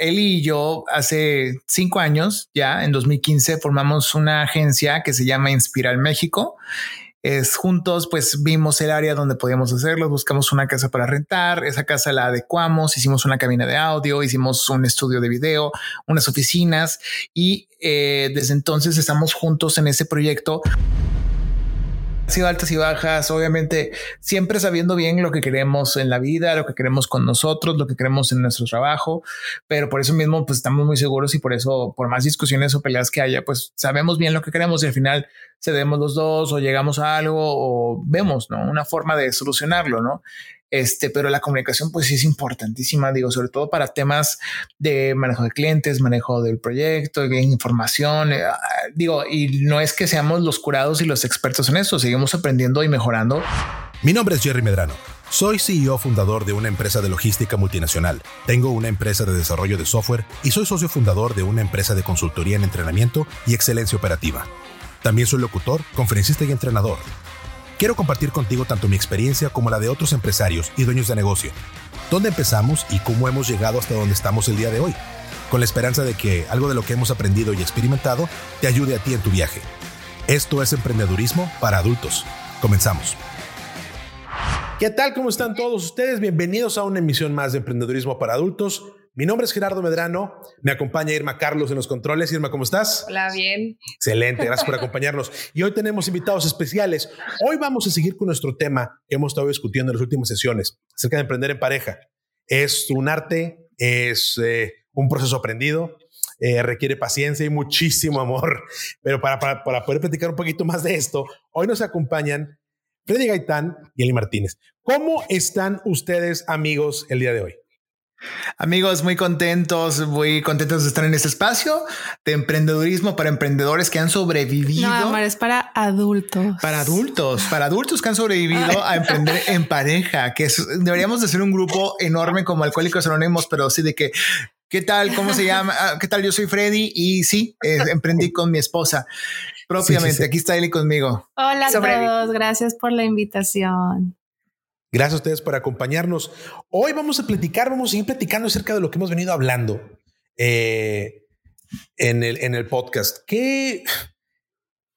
él y yo hace cinco años, ya en 2015, formamos una agencia que se llama Inspiral México. Es juntos, pues vimos el área donde podíamos hacerlo, buscamos una casa para rentar, esa casa la adecuamos, hicimos una cabina de audio, hicimos un estudio de video, unas oficinas y eh, desde entonces estamos juntos en ese proyecto sido altas y bajas, obviamente siempre sabiendo bien lo que queremos en la vida, lo que queremos con nosotros, lo que queremos en nuestro trabajo, pero por eso mismo pues estamos muy seguros y por eso por más discusiones o peleas que haya, pues sabemos bien lo que queremos y al final cedemos los dos o llegamos a algo o vemos, ¿no? Una forma de solucionarlo, ¿no? Este, pero la comunicación pues sí es importantísima, digo, sobre todo para temas de manejo de clientes, manejo del proyecto, de información, eh, digo, y no es que seamos los curados y los expertos en eso, seguimos aprendiendo y mejorando. Mi nombre es Jerry Medrano. Soy CEO fundador de una empresa de logística multinacional. Tengo una empresa de desarrollo de software y soy socio fundador de una empresa de consultoría en entrenamiento y excelencia operativa. También soy locutor, conferencista y entrenador. Quiero compartir contigo tanto mi experiencia como la de otros empresarios y dueños de negocio. ¿Dónde empezamos y cómo hemos llegado hasta donde estamos el día de hoy? Con la esperanza de que algo de lo que hemos aprendido y experimentado te ayude a ti en tu viaje. Esto es emprendedurismo para adultos. Comenzamos. ¿Qué tal? ¿Cómo están todos ustedes? Bienvenidos a una emisión más de Emprendedurismo para Adultos. Mi nombre es Gerardo Medrano, me acompaña Irma Carlos en los controles. Irma, ¿cómo estás? Hola, bien. Excelente, gracias por acompañarnos. Y hoy tenemos invitados especiales. Hoy vamos a seguir con nuestro tema que hemos estado discutiendo en las últimas sesiones acerca de emprender en pareja. Es un arte, es eh, un proceso aprendido, eh, requiere paciencia y muchísimo amor. Pero para, para, para, poder platicar un poquito más de esto, hoy nos acompañan Freddy Gaitán y Eli Martínez. ¿Cómo están ustedes, amigos, el día de hoy? Amigos, muy contentos, muy contentos de estar en este espacio de emprendedurismo para emprendedores que han sobrevivido. No, es para adultos. Para adultos, para adultos que han sobrevivido a emprender en pareja, que deberíamos de ser un grupo enorme como Alcohólicos Anónimos, pero sí de que ¿Qué tal? ¿Cómo se llama? Ah, ¿Qué tal? Yo soy Freddy y sí, eh, emprendí con mi esposa propiamente. Aquí está Eli conmigo. Hola a todos, gracias por la invitación. Gracias a ustedes por acompañarnos. Hoy vamos a platicar, vamos a seguir platicando acerca de lo que hemos venido hablando eh, en, el, en el podcast. ¿Qué,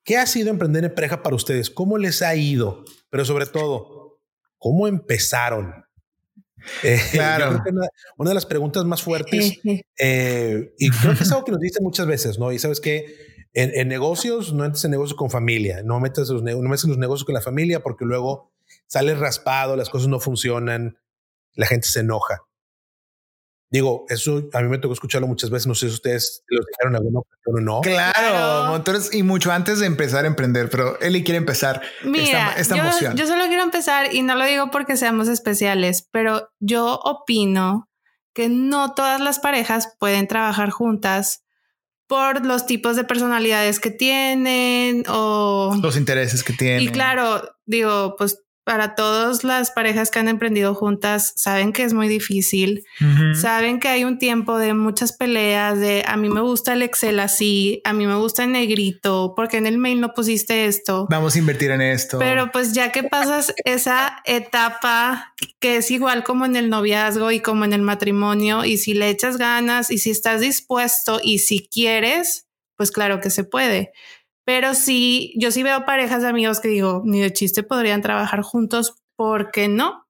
¿Qué ha sido emprender en pareja para ustedes? ¿Cómo les ha ido? Pero sobre todo, ¿cómo empezaron? Eh, claro. una, de las preguntas más fuertes, eh, y creo que es algo que nos dicen muchas veces, ¿no? Y sabes que en, negocios no entres en negocios con familia, no metas los, no metas los negocios con la familia porque luego sale raspado, las cosas no funcionan, la gente se enoja. Digo, eso a mí me tocó escucharlo muchas veces. No sé si ustedes los dijeron alguna ocasión o no. Claro, motores y mucho antes de empezar a emprender, pero Eli quiere empezar Mira, esta, yo, Yo solo quiero empezar y no lo digo porque seamos especiales, pero yo opino que no todas las parejas pueden trabajar juntas por los tipos de personalidades que tienen o los intereses que tienen. Y claro, digo, pues para todas las parejas que han emprendido juntas, saben que es muy difícil, saben que hay un tiempo de muchas peleas, de a mí me gusta el Excel así, a mí me gusta el negrito, porque en el mail no pusiste esto. Vamos a invertir en esto. Pero pues ya que pasas esa etapa que es igual como en el noviazgo y como en el matrimonio, y si le echas ganas y si estás dispuesto y si quieres, pues claro que se puede. Pero sí, yo sí veo parejas de amigos que digo, ni de chiste podrían trabajar juntos, ¿por qué no?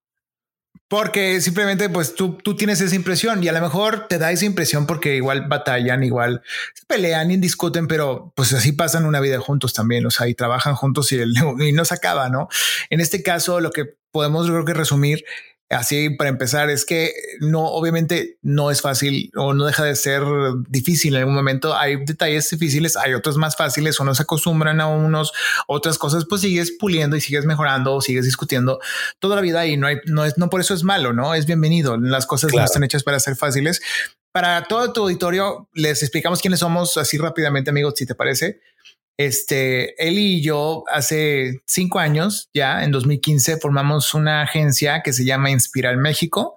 Porque simplemente pues tú, tú tienes esa impresión y a lo mejor te da esa impresión porque igual batallan, igual se pelean y discuten, pero pues así pasan una vida juntos también, o sea, y trabajan juntos y, el, y no se acaba, ¿no? En este caso, lo que podemos creo que resumir Así para empezar, es que no, obviamente no es fácil o no deja de ser difícil en algún momento. Hay detalles difíciles, hay otros más fáciles, unos se acostumbran a unos, otras cosas, pues sigues puliendo y sigues mejorando, sigues discutiendo toda la vida y no hay, no es, no por eso es malo, no es bienvenido. Las cosas no están hechas para ser fáciles. Para todo tu auditorio, les explicamos quiénes somos así rápidamente, amigos, si te parece. Este, él y yo hace cinco años, ya en 2015, formamos una agencia que se llama Inspiral México.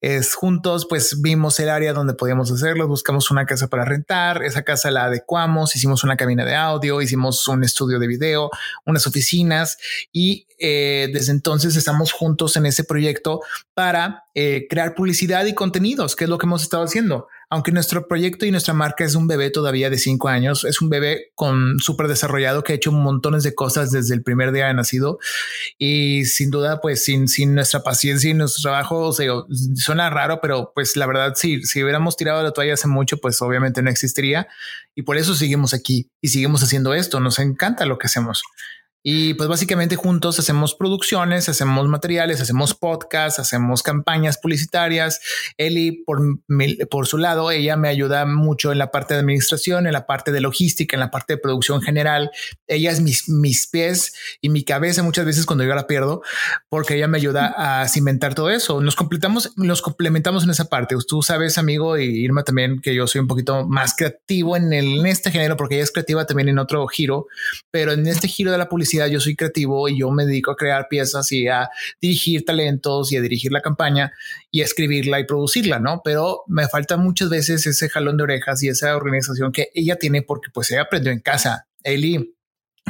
Es juntos, pues vimos el área donde podíamos hacerlo, buscamos una casa para rentar, esa casa la adecuamos, hicimos una cabina de audio, hicimos un estudio de video, unas oficinas y eh, desde entonces estamos juntos en ese proyecto para eh, crear publicidad y contenidos, que es lo que hemos estado haciendo aunque nuestro proyecto y nuestra marca es un bebé todavía de cinco años, es un bebé con súper desarrollado que ha hecho montones de cosas desde el primer día de nacido y sin duda, pues sin, sin nuestra paciencia y nuestro trabajo, o suena raro, pero pues la verdad, si, si hubiéramos tirado la toalla hace mucho, pues obviamente no existiría y por eso seguimos aquí y seguimos haciendo esto. Nos encanta lo que hacemos. Y pues básicamente juntos hacemos producciones, hacemos materiales, hacemos podcasts, hacemos campañas publicitarias. Eli, por, por su lado, ella me ayuda mucho en la parte de administración, en la parte de logística, en la parte de producción general. Ella es mis, mis pies y mi cabeza muchas veces cuando yo la pierdo, porque ella me ayuda a cimentar todo eso. Nos completamos, nos complementamos en esa parte. Tú sabes, amigo, y Irma también, que yo soy un poquito más creativo en, el, en este género, porque ella es creativa también en otro giro, pero en este giro de la publicidad yo soy creativo y yo me dedico a crear piezas y a dirigir talentos y a dirigir la campaña y a escribirla y producirla, ¿no? Pero me falta muchas veces ese jalón de orejas y esa organización que ella tiene porque pues ella aprendió en casa. Eli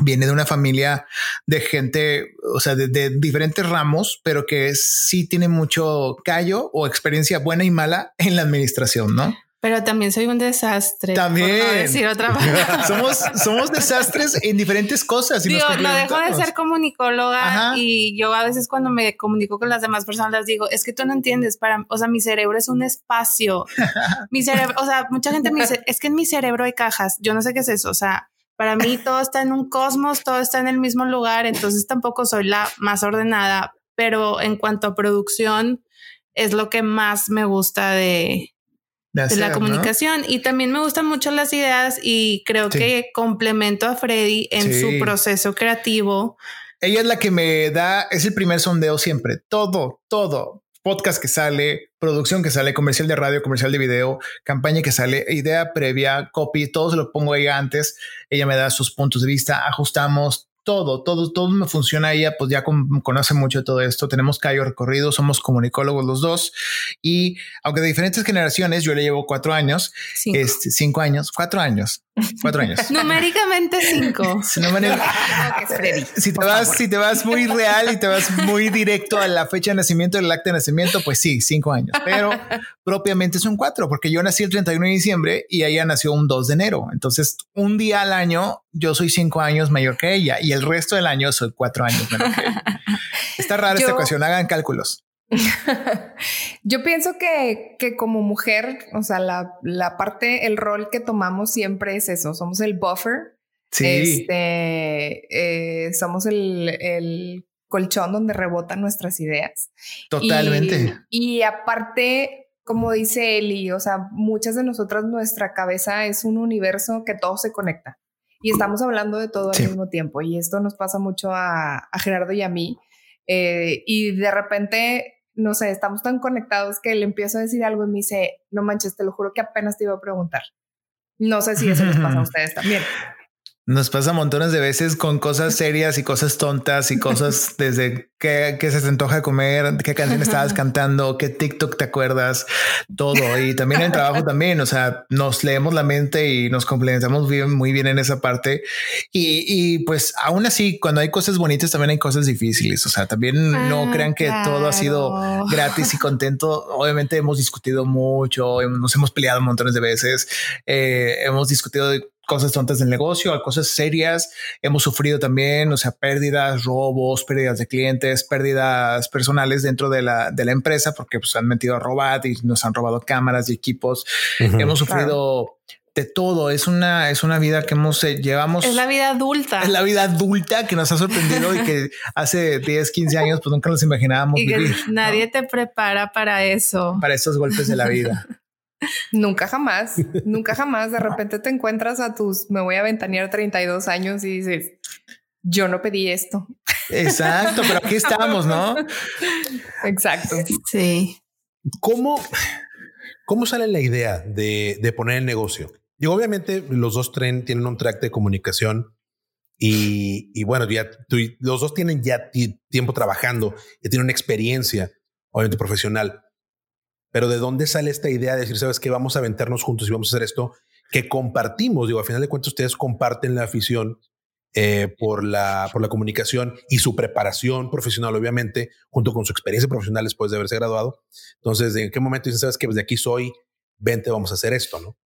viene de una familia de gente, o sea, de, de, diferentes ramos, pero que sí tiene mucho callo o experiencia buena y mala en la administración, ¿no? Pero también soy un desastre. También. Por no decir otra somos, somos desastres en diferentes cosas. Y Digo, no dejo de ser comunicóloga y yo a veces cuando me comunico con las demás personas les digo, es que tú no entiendes, para, o sea, mi cerebro es un espacio. mi cerebro, o sea, mucha gente me dice, es que en mi cerebro hay cajas. Yo no sé qué es eso. O sea, para mí todo está en un cosmos, todo está en el mismo lugar, entonces tampoco soy la más ordenada, pero en cuanto a producción, es lo que más me gusta de, de, la comunicación. Y también me gustan mucho las ideas y creo que complemento a Freddy en su proceso creativo. Ella es la que me da, es el primer sondeo siempre, todo, todo. Podcast que sale, producción que sale, comercial de radio, comercial de video, campaña que sale, idea previa, copy, todo se lo pongo ella antes. Ella me da sus puntos de vista, ajustamos, todo, todo, todo me funciona. Ella pues ya conoce mucho todo esto. Tenemos callo recorrido, somos comunicólogos los dos. Y aunque de diferentes generaciones, yo le llevo cuatro años, este, cinco años, cuatro años, cuatro años. Numéricamente cinco. si te vas, si te vas muy real y te vas muy directo a la fecha de nacimiento del acta de nacimiento, pues sí, cinco años. Pero propiamente son cuatro, porque yo nací el 31 de diciembre y ella nació un 2 de enero. Entonces, un día al año yo soy cinco años mayor que ella y el resto del año soy cuatro años menor que ella. Está rara esta ecuación, hagan cálculos. yo pienso que, que, como mujer, o sea, la, la, parte, el rol que tomamos siempre es eso, somos el buffer. Sí. Este, eh, somos el, el, colchón donde rebotan nuestras ideas. Totalmente. Y, y aparte, como dice Eli, o sea, muchas de nosotras, nuestra cabeza es un universo que todo se conecta y estamos hablando de todo al mismo tiempo. Y esto nos pasa mucho a, Gerardo y a mí. Eh, y de repente, no sé, estamos tan conectados que le empiezo a decir algo y me dice, no manches, te lo juro que apenas te iba a preguntar. No sé si eso les pasa a ustedes también. Nos pasa montones de veces con cosas serias y cosas tontas y cosas desde qué, se te antoja comer, qué canción estabas cantando, qué TikTok te acuerdas, todo. Y también el trabajo también, o sea, nos leemos la mente y nos complementamos bien, muy bien en esa parte. Y, y, pues aún así, cuando hay cosas bonitas, también hay cosas difíciles. O sea, también no ah, crean que todo ha sido gratis y contento. Obviamente hemos discutido mucho, nos hemos peleado montones de veces, eh, hemos discutido de cosas tontas del negocio, a cosas serias. Hemos sufrido también, o sea, pérdidas, robos, pérdidas de clientes, pérdidas personales dentro de la, de la empresa porque pues, han metido a robar y nos han robado cámaras y equipos. hemos sufrido de todo. Es una, es una vida que hemos eh, llevamos. Es la vida adulta. Es la vida adulta que nos ha sorprendido y que hace 10, 15 años pues nunca nos imaginábamos vivir. Nadie te prepara para eso. Para esos golpes de la vida. Nunca jamás, nunca jamás. De repente te encuentras a tus, me voy a ventanear 32 años y dices, yo no pedí esto. Exacto, pero aquí estamos, ¿no? Exacto. Sí. ¿Cómo, cómo sale la idea de, de poner el negocio? Y obviamente los dos tren tienen un track de comunicación y, y bueno, ya los dos tienen ya tiempo trabajando, ya tienen una experiencia, obviamente profesional. Pero ¿de dónde sale esta idea de decir, sabes que vamos a aventarnos juntos y vamos a hacer esto que compartimos? Digo, a final de cuentas, ustedes comparten la afición eh, por, la, por la comunicación y su preparación profesional, obviamente, junto con su experiencia profesional después de haberse graduado. Entonces, ¿en qué momento dicen, sabes que desde aquí soy, vente, vamos a hacer esto, ¿no?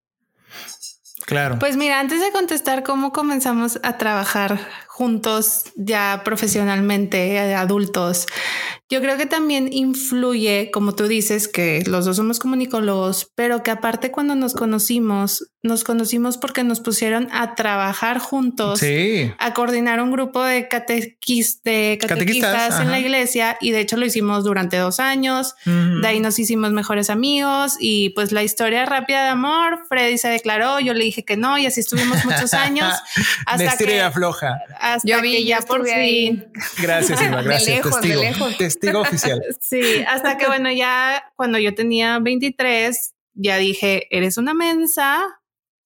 Claro. Pues mira, antes de contestar cómo comenzamos a trabajar juntos ya profesionalmente, eh, adultos, yo creo que también influye, como tú dices, que los dos somos comunicólogos, pero que aparte cuando nos conocimos, nos conocimos porque nos pusieron a trabajar juntos, a coordinar un grupo de, catequis, de catequistas, en la iglesia y de hecho lo hicimos durante dos años, de ahí nos hicimos mejores amigos y pues la historia rápida de amor, Freddy se declaró, yo le dije que no y así estuvimos muchos años hasta que afloja. Hasta yo vi, ya por fin. Gracias, Gracias. lejos, testigo, lejos. testigo oficial. Sí, hasta que bueno, ya cuando yo tenía 23, ya dije, eres una mensa,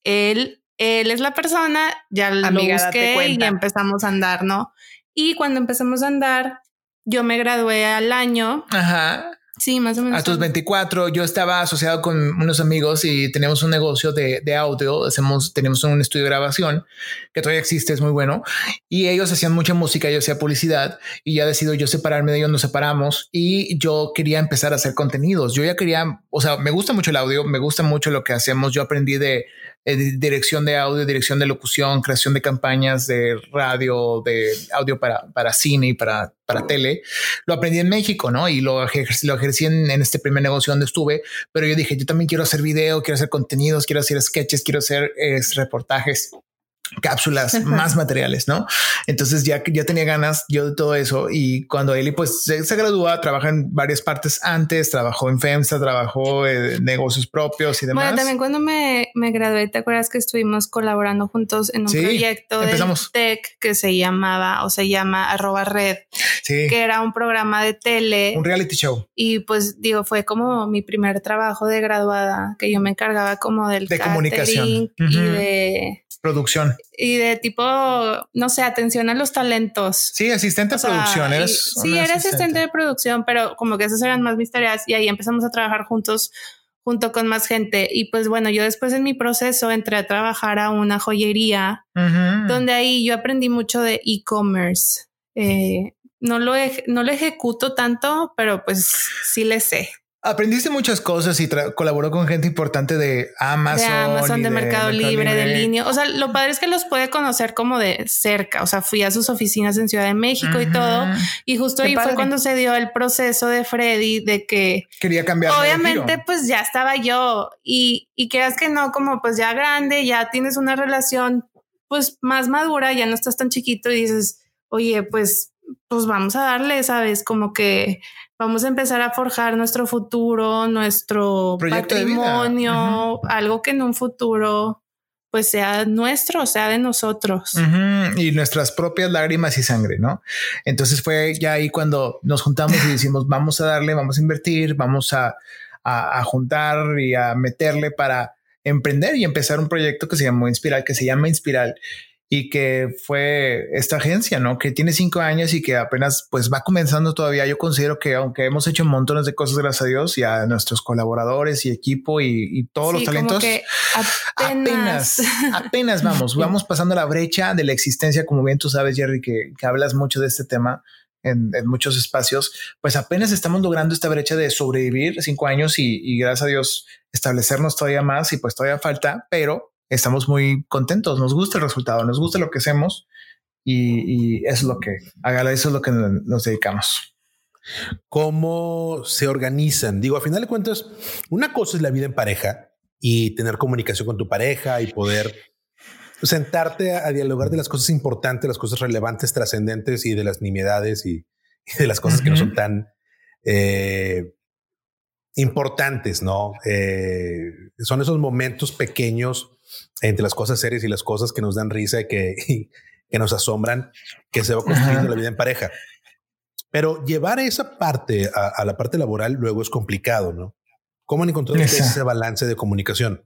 él, él es la persona, ya lo busqué y ya empezamos a andar, ¿no? Y cuando empezamos a andar, yo me gradué al año. Ajá. Sí, más o menos. A tus 24, yo estaba asociado con unos amigos y teníamos un negocio de, de, audio. Hacemos, tenemos un estudio de grabación que todavía existe, es muy bueno. Y ellos hacían mucha música, yo hacía publicidad y ya decido yo separarme de ellos, nos separamos y yo quería empezar a hacer contenidos. Yo ya quería, o sea, me gusta mucho el audio, me gusta mucho lo que hacemos. Yo aprendí de, de dirección de audio, dirección de locución, creación de campañas de radio, de audio para, para cine y para, para tele. Lo aprendí en México, ¿no? Y lo, ejercí, lo ejercí en, este primer negocio donde estuve, pero yo dije, yo también quiero hacer video, quiero hacer contenidos, quiero hacer sketches, quiero hacer es, reportajes cápsulas, más materiales, ¿no? Entonces ya ya tenía ganas yo de todo eso y cuando Eli pues se, se gradúa, trabaja en varias partes antes, trabajó en FEMSA, trabajó en negocios propios y demás. Bueno, también cuando me, me gradué, ¿te acuerdas que estuvimos colaborando juntos en un sí, proyecto de tech que se llamaba o se llama arroba red, sí. que era un programa de tele, un reality show. Y pues digo, fue como mi primer trabajo de graduada, que yo me encargaba como del de comunicación uh -huh. de producción. Y de tipo, no sé, atención a los talentos. Sí, asistente o de producción. Eres sí, era asistente. asistente de producción, pero como que esas eran más mis tareas y ahí empezamos a trabajar juntos junto con más gente. Y pues bueno, yo después en mi proceso entré a trabajar a una joyería uh -huh. donde ahí yo aprendí mucho de e-commerce. Eh, no, lo no lo ejecuto tanto, pero pues sí le sé. Aprendiste muchas cosas y colaboró con gente importante de Amazon. De Amazon, de, de, Mercado, Libre, Libre, de línea. O sea, lo padre es que los puede conocer como de cerca. O sea, fui a sus oficinas en Ciudad de México uh -huh. y todo. Y justo Qué ahí padre. fue cuando se dio el proceso de Freddy de que quería cambiar. Obviamente, pues ya estaba yo y, y creas que no, como pues ya grande, ya tienes una relación pues más madura, ya no estás tan chiquito y dices, oye, pues, pues vamos a darle, sabes, como que vamos a empezar a forjar nuestro futuro, nuestro Proyecto patrimonio, algo que en un futuro pues sea nuestro, sea de nosotros. Uh -huh. Y nuestras propias lágrimas y sangre, ¿no? Entonces fue ya ahí cuando nos juntamos y decimos, vamos a darle, vamos a invertir, vamos a, a, a juntar y a meterle para emprender y empezar un proyecto que se llamó Inspiral, que se llama Inspiral y que fue esta agencia, ¿no? Que tiene cinco años y que apenas pues va comenzando todavía. Yo considero que aunque hemos hecho montones de cosas, gracias a Dios, y a nuestros colaboradores y equipo y, y todos sí, los talentos, apenas. apenas, apenas vamos, vamos pasando la brecha de la existencia, como bien tú sabes, Jerry, que, que hablas mucho de este tema. En, en, muchos espacios, pues apenas estamos logrando esta brecha de sobrevivir cinco años y, y gracias a Dios establecernos todavía más y pues todavía falta, pero estamos muy contentos, nos gusta el resultado, nos gusta lo que hacemos y, y es lo que, eso es lo que nos dedicamos. ¿Cómo se organizan? Digo, a final de cuentas, una cosa es la vida en pareja y tener comunicación con tu pareja y poder sentarte a, a dialogar de las cosas importantes, las cosas relevantes, trascendentes y de las nimiedades y, y de las cosas uh -huh. que no son tan eh, importantes, ¿no? Eh, son esos momentos pequeños entre las cosas serias y las cosas que nos dan risa y que, y, que nos asombran, que se va construyendo Ajá. la vida en pareja. Pero llevar esa parte a, a, la parte laboral luego es complicado, ¿no? ¿Cómo han encontrado ese balance de comunicación?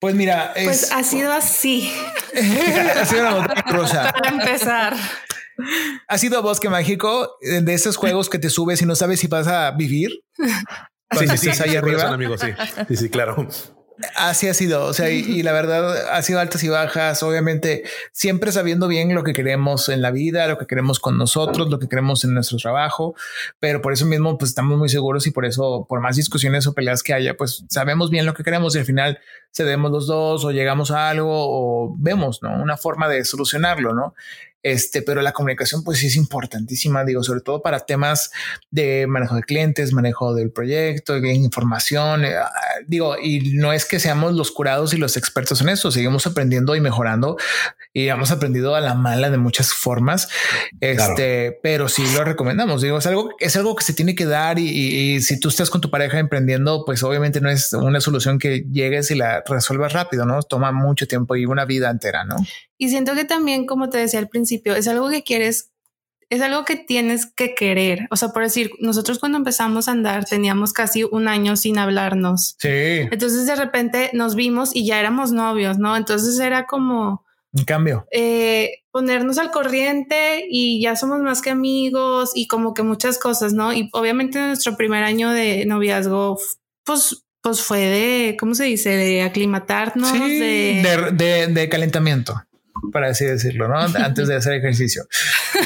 Pues mira, es... pues ha sido así. ha sido una montaña. Para empezar. ¿Ha sido bosque mágico de esos juegos que te subes y no sabes si vas a vivir? Sí, sí, sí, ahí arriba. Amigo, sí. sí, sí, claro. Así ha sido, o sea, y, la verdad ha sido altas y bajas, obviamente siempre sabiendo bien lo que queremos en la vida, lo que queremos con nosotros, lo que queremos en nuestro trabajo, pero por eso mismo pues estamos muy seguros y por eso por más discusiones o peleas que haya, pues sabemos bien lo que queremos y al final cedemos los dos o llegamos a algo o vemos, ¿no? Una forma de solucionarlo, ¿no? Este, pero la comunicación pues sí es importantísima, digo, sobre todo para temas de manejo de clientes, manejo del proyecto, de información, eh, digo, y no es que seamos los curados y los expertos en eso, seguimos aprendiendo y mejorando y hemos aprendido a la mala de muchas formas, este, pero sí lo recomendamos, digo, es algo, es algo que se tiene que dar y, y, si tú estás con tu pareja emprendiendo, pues obviamente no es una solución que llegues y la resuelvas rápido, ¿no? Toma mucho tiempo y una vida entera, ¿no? Y siento que también, como te decía al principio, es algo que quieres, es algo que tienes que querer. O sea, por decir, nosotros cuando empezamos a andar teníamos casi un año sin hablarnos. Sí. Entonces de repente nos vimos y ya éramos novios, ¿no? Entonces era como... Un cambio. Eh, ponernos al corriente y ya somos más que amigos y como que muchas cosas, ¿no? Y obviamente nuestro primer año de noviazgo, pues pues fue de, ¿cómo se dice? De aclimatarnos, de... de... calentamiento para así decirlo, ¿no? Antes de hacer ejercicio.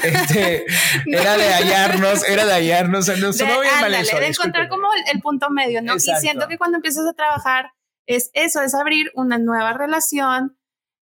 Este, era de hallarnos, era de hallarnos, no, bien De encontrar como el, punto medio, ¿no? Y siento que cuando empiezas a trabajar es eso, es abrir una nueva relación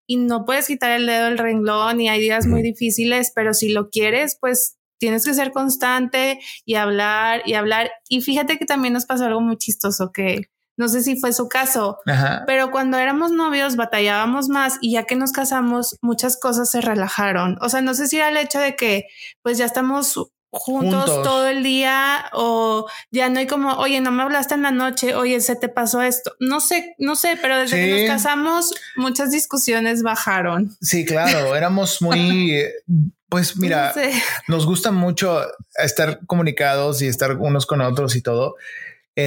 y no puedes quitar el dedo del renglón y hay días muy difíciles, pero si lo quieres, pues tienes que ser constante y hablar y hablar. Y fíjate que también nos pasó algo muy chistoso que no sé si fue su caso, pero cuando éramos novios batallábamos más y ya que nos casamos, muchas cosas se relajaron. O sea, no sé si era el hecho de que pues ya estamos juntos, todo el día o ya no hay como, oye, no me hablaste en la noche, oye, se te pasó esto. No sé, no sé, pero desde que nos casamos, muchas discusiones bajaron. Sí, claro, éramos muy... Pues mira, nos gusta mucho estar comunicados y estar unos con otros y todo.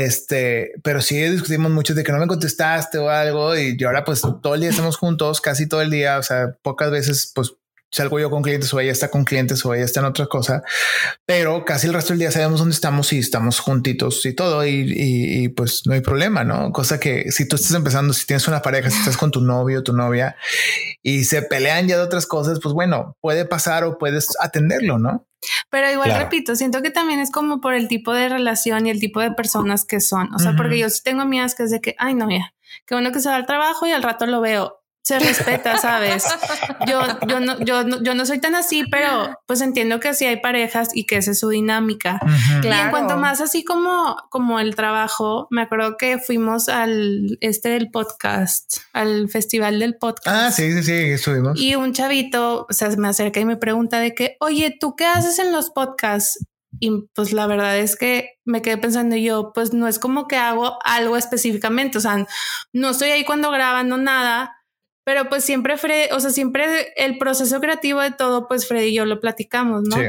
Este, pero sí discutimos mucho de que no me contestaste o algo y ahora pues todo el día estamos juntos, casi todo el día, o sea, pocas veces pues salgo yo con clientes o ella está con clientes o ella está en otra cosa, pero casi el resto del día sabemos dónde estamos y estamos juntitos y todo y, pues no hay problema, ¿no? Cosa que si tú estás empezando, si tienes una pareja, si estás con tu novio o tu novia y se pelean ya de otras cosas, pues bueno, puede pasar o puedes atenderlo, ¿no? Pero igual repito, siento que también es como por el tipo de relación y el tipo de personas que son. O sea, porque yo sí tengo amigas que es de que, ay, no, ya, qué bueno que se va al trabajo y al rato lo veo se respeta, ¿sabes? Yo, yo, no, yo, no, yo no soy tan así, pero pues entiendo que así hay parejas y que esa es su dinámica. Y en cuanto más así como, como el trabajo, me acuerdo que fuimos al este del podcast, al festival del podcast. Ah, sí, sí, sí, estuvimos. Y un chavito, o sea, me acerca y me pregunta de que, oye, ¿tú qué haces en los podcasts? Y pues la verdad es que me quedé pensando yo, pues no es como que hago algo específicamente, o sea, no estoy ahí cuando grabando nada, pero pues siempre Freddy, o sea, siempre el proceso creativo de todo, pues Freddy y yo lo platicamos, ¿no? Sí.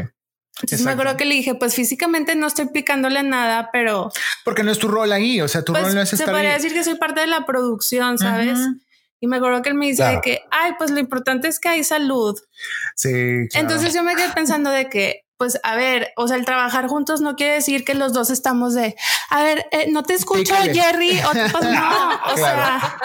Entonces me acuerdo que le dije, pues físicamente no estoy picándole nada, pero... Porque no es tu rol ahí, o sea, tu pues, rol no es estar Se podría decir que soy parte de la producción, ¿sabes? Y me acuerdo que él me dice de que, ay, pues lo importante es que hay salud. Sí. Entonces yo me quedé pensando de que, pues a ver, o sea, el trabajar juntos no quiere decir que los dos estamos de, a ver, eh, no te escucho, Jerry, o no, o sea,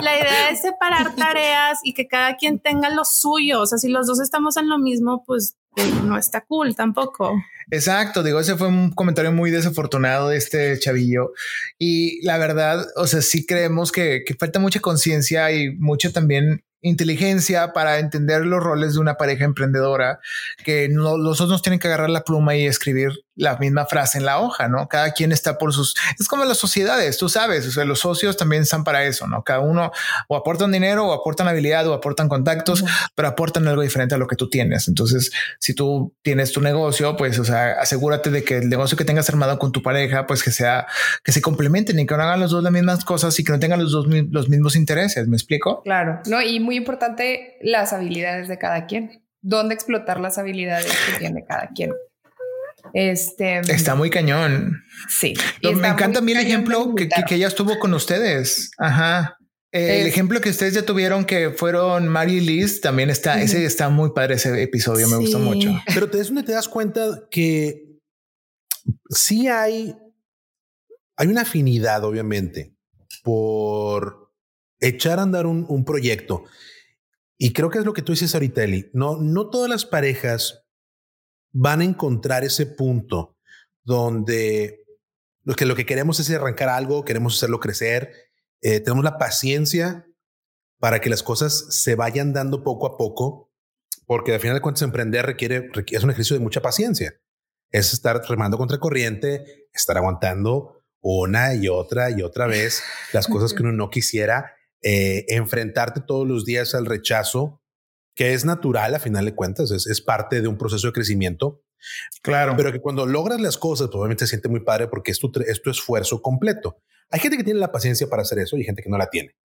la idea es separar tareas y que cada quien tenga lo suyo, o sea, si los dos estamos en lo mismo, pues eh, no está cool tampoco. Exacto, digo, ese fue un comentario muy desafortunado de este chavillo. Y la verdad, o sea, sí creemos que, que falta mucha conciencia y mucho también inteligencia para entender los roles de una pareja emprendedora, que no, los dos nos tienen que agarrar la pluma y escribir la misma frase en la hoja, ¿no? Cada quien está por sus... Es como las sociedades, tú sabes, o sea, los socios también están para eso, ¿no? Cada uno o aportan dinero o aportan habilidad o aportan contactos, pero aportan algo diferente a lo que tú tienes. Entonces, si tú tienes tu negocio, pues, o sea, asegúrate de que el negocio que tengas armado con tu pareja, pues que sea, que se complementen y que no hagan los dos las mismas cosas y que no tengan los dos los mismos intereses. ¿Me explico? Claro, no, y muy importante las habilidades de cada quien. ¿Dónde explotar las habilidades que tiene cada quien? Este está muy cañón. Sí. me encanta a mí el ejemplo que, que, ella estuvo con ustedes. Ajá. El ejemplo que ustedes ya tuvieron que fueron Mary y Liz también está, ese está muy padre ese episodio, me gustó mucho. Pero te, es donde te das cuenta que sí hay, hay una afinidad, obviamente, por echar a andar un, proyecto. Y creo que es lo que tú dices ahorita, Eli. No, no todas las parejas van a encontrar ese punto donde lo que, lo que queremos es arrancar algo, queremos hacerlo crecer, eh, tenemos la paciencia para que las cosas se vayan dando poco a poco, porque al final de cuentas emprender requiere, requiere es un ejercicio de mucha paciencia. Es estar remando contra corriente, estar aguantando una y otra y otra vez las cosas que uno no quisiera, eh, enfrentarte todos los días al rechazo, que es natural a final de cuentas, es, es parte de un proceso de crecimiento. Claro. Pero que cuando logras las cosas, pues obviamente se siente muy padre porque es tu, es tu esfuerzo completo. Hay gente que tiene la paciencia para hacer eso y gente que no la tiene.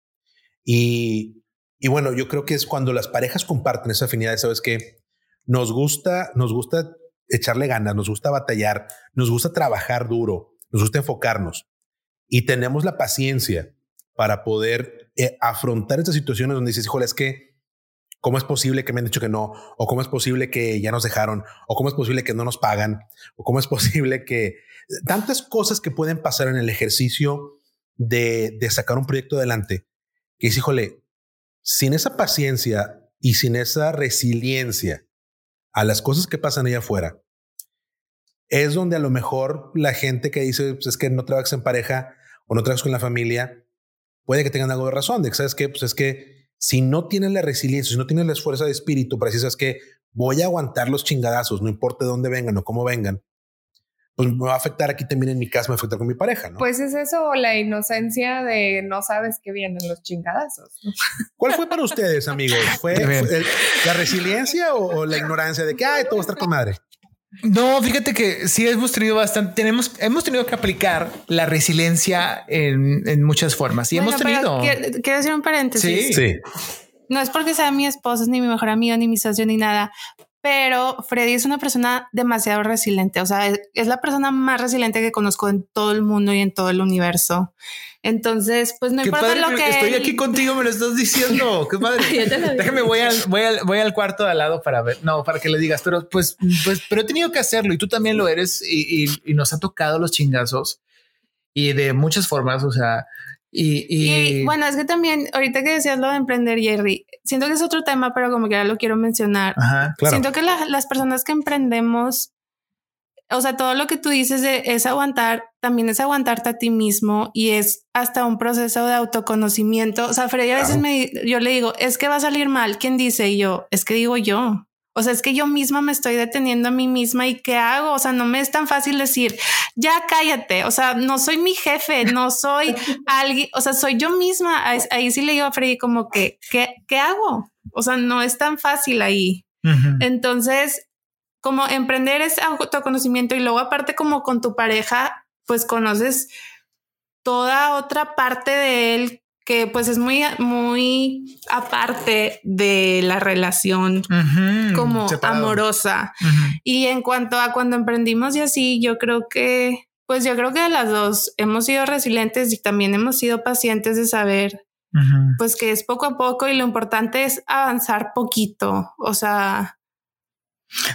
Y, y bueno, yo creo que es cuando las parejas comparten esa afinidad, sabes que nos gusta, nos gusta echarle ganas, nos gusta batallar, nos gusta trabajar duro, nos gusta enfocarnos y tenemos la paciencia para poder eh, afrontar estas situaciones donde dices, híjole, es que, ¿cómo es posible que me han dicho que no? ¿O cómo es posible que ya nos dejaron? ¿O cómo es posible que no nos pagan? ¿O cómo es posible que tantas cosas que pueden pasar en el ejercicio de, sacar un proyecto adelante? Que dices, híjole, sin esa paciencia y sin esa resiliencia a las cosas que pasan allá afuera, es donde a lo mejor la gente que dice pues es que no trabajas en pareja o no trabajas con la familia, puede que tengan algo de razón, de que sabes que, pues es que si no tienes la resiliencia, si no tienes la fuerza de espíritu para decir, sabes que voy a aguantar los chingadazos, no importa de dónde vengan o cómo vengan, pues me va a afectar aquí también en mi casa, me va a afectar con mi pareja, ¿no? Pues es eso, la inocencia de no sabes que vienen los chingadazos. ¿Cuál fue para ustedes, amigos? ¿Fue, la resiliencia o, la ignorancia de que, ay, todo va a estar con madre? No, fíjate que sí hemos tenido bastante, tenemos, hemos tenido que aplicar la resiliencia en, muchas formas y hemos tenido. Quiero, hacer un paréntesis. Sí. No es porque sea mi esposa, ni mi mejor amigo, ni mi socio, ni nada, pero Freddy es una persona demasiado resiliente, o sea, es, la persona más resiliente que conozco en todo el mundo y en todo el universo. Entonces, pues no importa lo que estoy aquí contigo, me lo estás diciendo. Qué padre. Déjame voy al, voy al, voy al cuarto de al lado para ver, no, para que le digas, pero pues, pues, pero he tenido que hacerlo y tú también lo eres y, y nos ha tocado los chingazos y de muchas formas, o sea, y, bueno, es que también, ahorita que decías lo de emprender, Jerry, siento que es otro tema, pero como que ya lo quiero mencionar. Siento que las personas que emprendemos, o sea, todo lo que tú dices de, es aguantar, también es aguantarte a ti mismo y es hasta un proceso de autoconocimiento. O sea, Freddy a veces me, yo le digo, es que va a salir mal. ¿Quién dice? Y yo, es que digo yo. O sea, es que yo misma me estoy deteniendo a mí misma y qué hago. O sea, no me es tan fácil decir, ya cállate. O sea, no soy mi jefe, no soy alguien, o sea, soy yo misma. Ahí, sí le digo a Freddy como que, ¿qué, qué hago? O sea, no es tan fácil ahí. Entonces, como emprender es autoconocimiento y luego aparte como con tu pareja, pues conoces toda otra parte de él que pues es muy, muy aparte de la relación como amorosa. Y en cuanto a cuando emprendimos y así, yo creo que, pues yo creo que de las dos hemos sido resilientes y también hemos sido pacientes de saber, pues que es poco a poco y lo importante es avanzar poquito, o sea...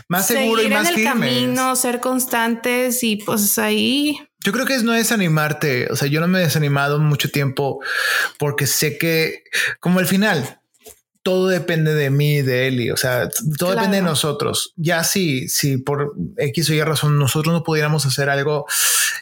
Más seguro y más en el camino, ser constantes y pues ahí yo creo que es no desanimarte. O sea, yo no me he desanimado mucho tiempo porque sé que, como al final, todo depende de mí, de Eli. O sea, todo depende de nosotros. Ya si, si por X o Y razón nosotros no pudiéramos hacer algo,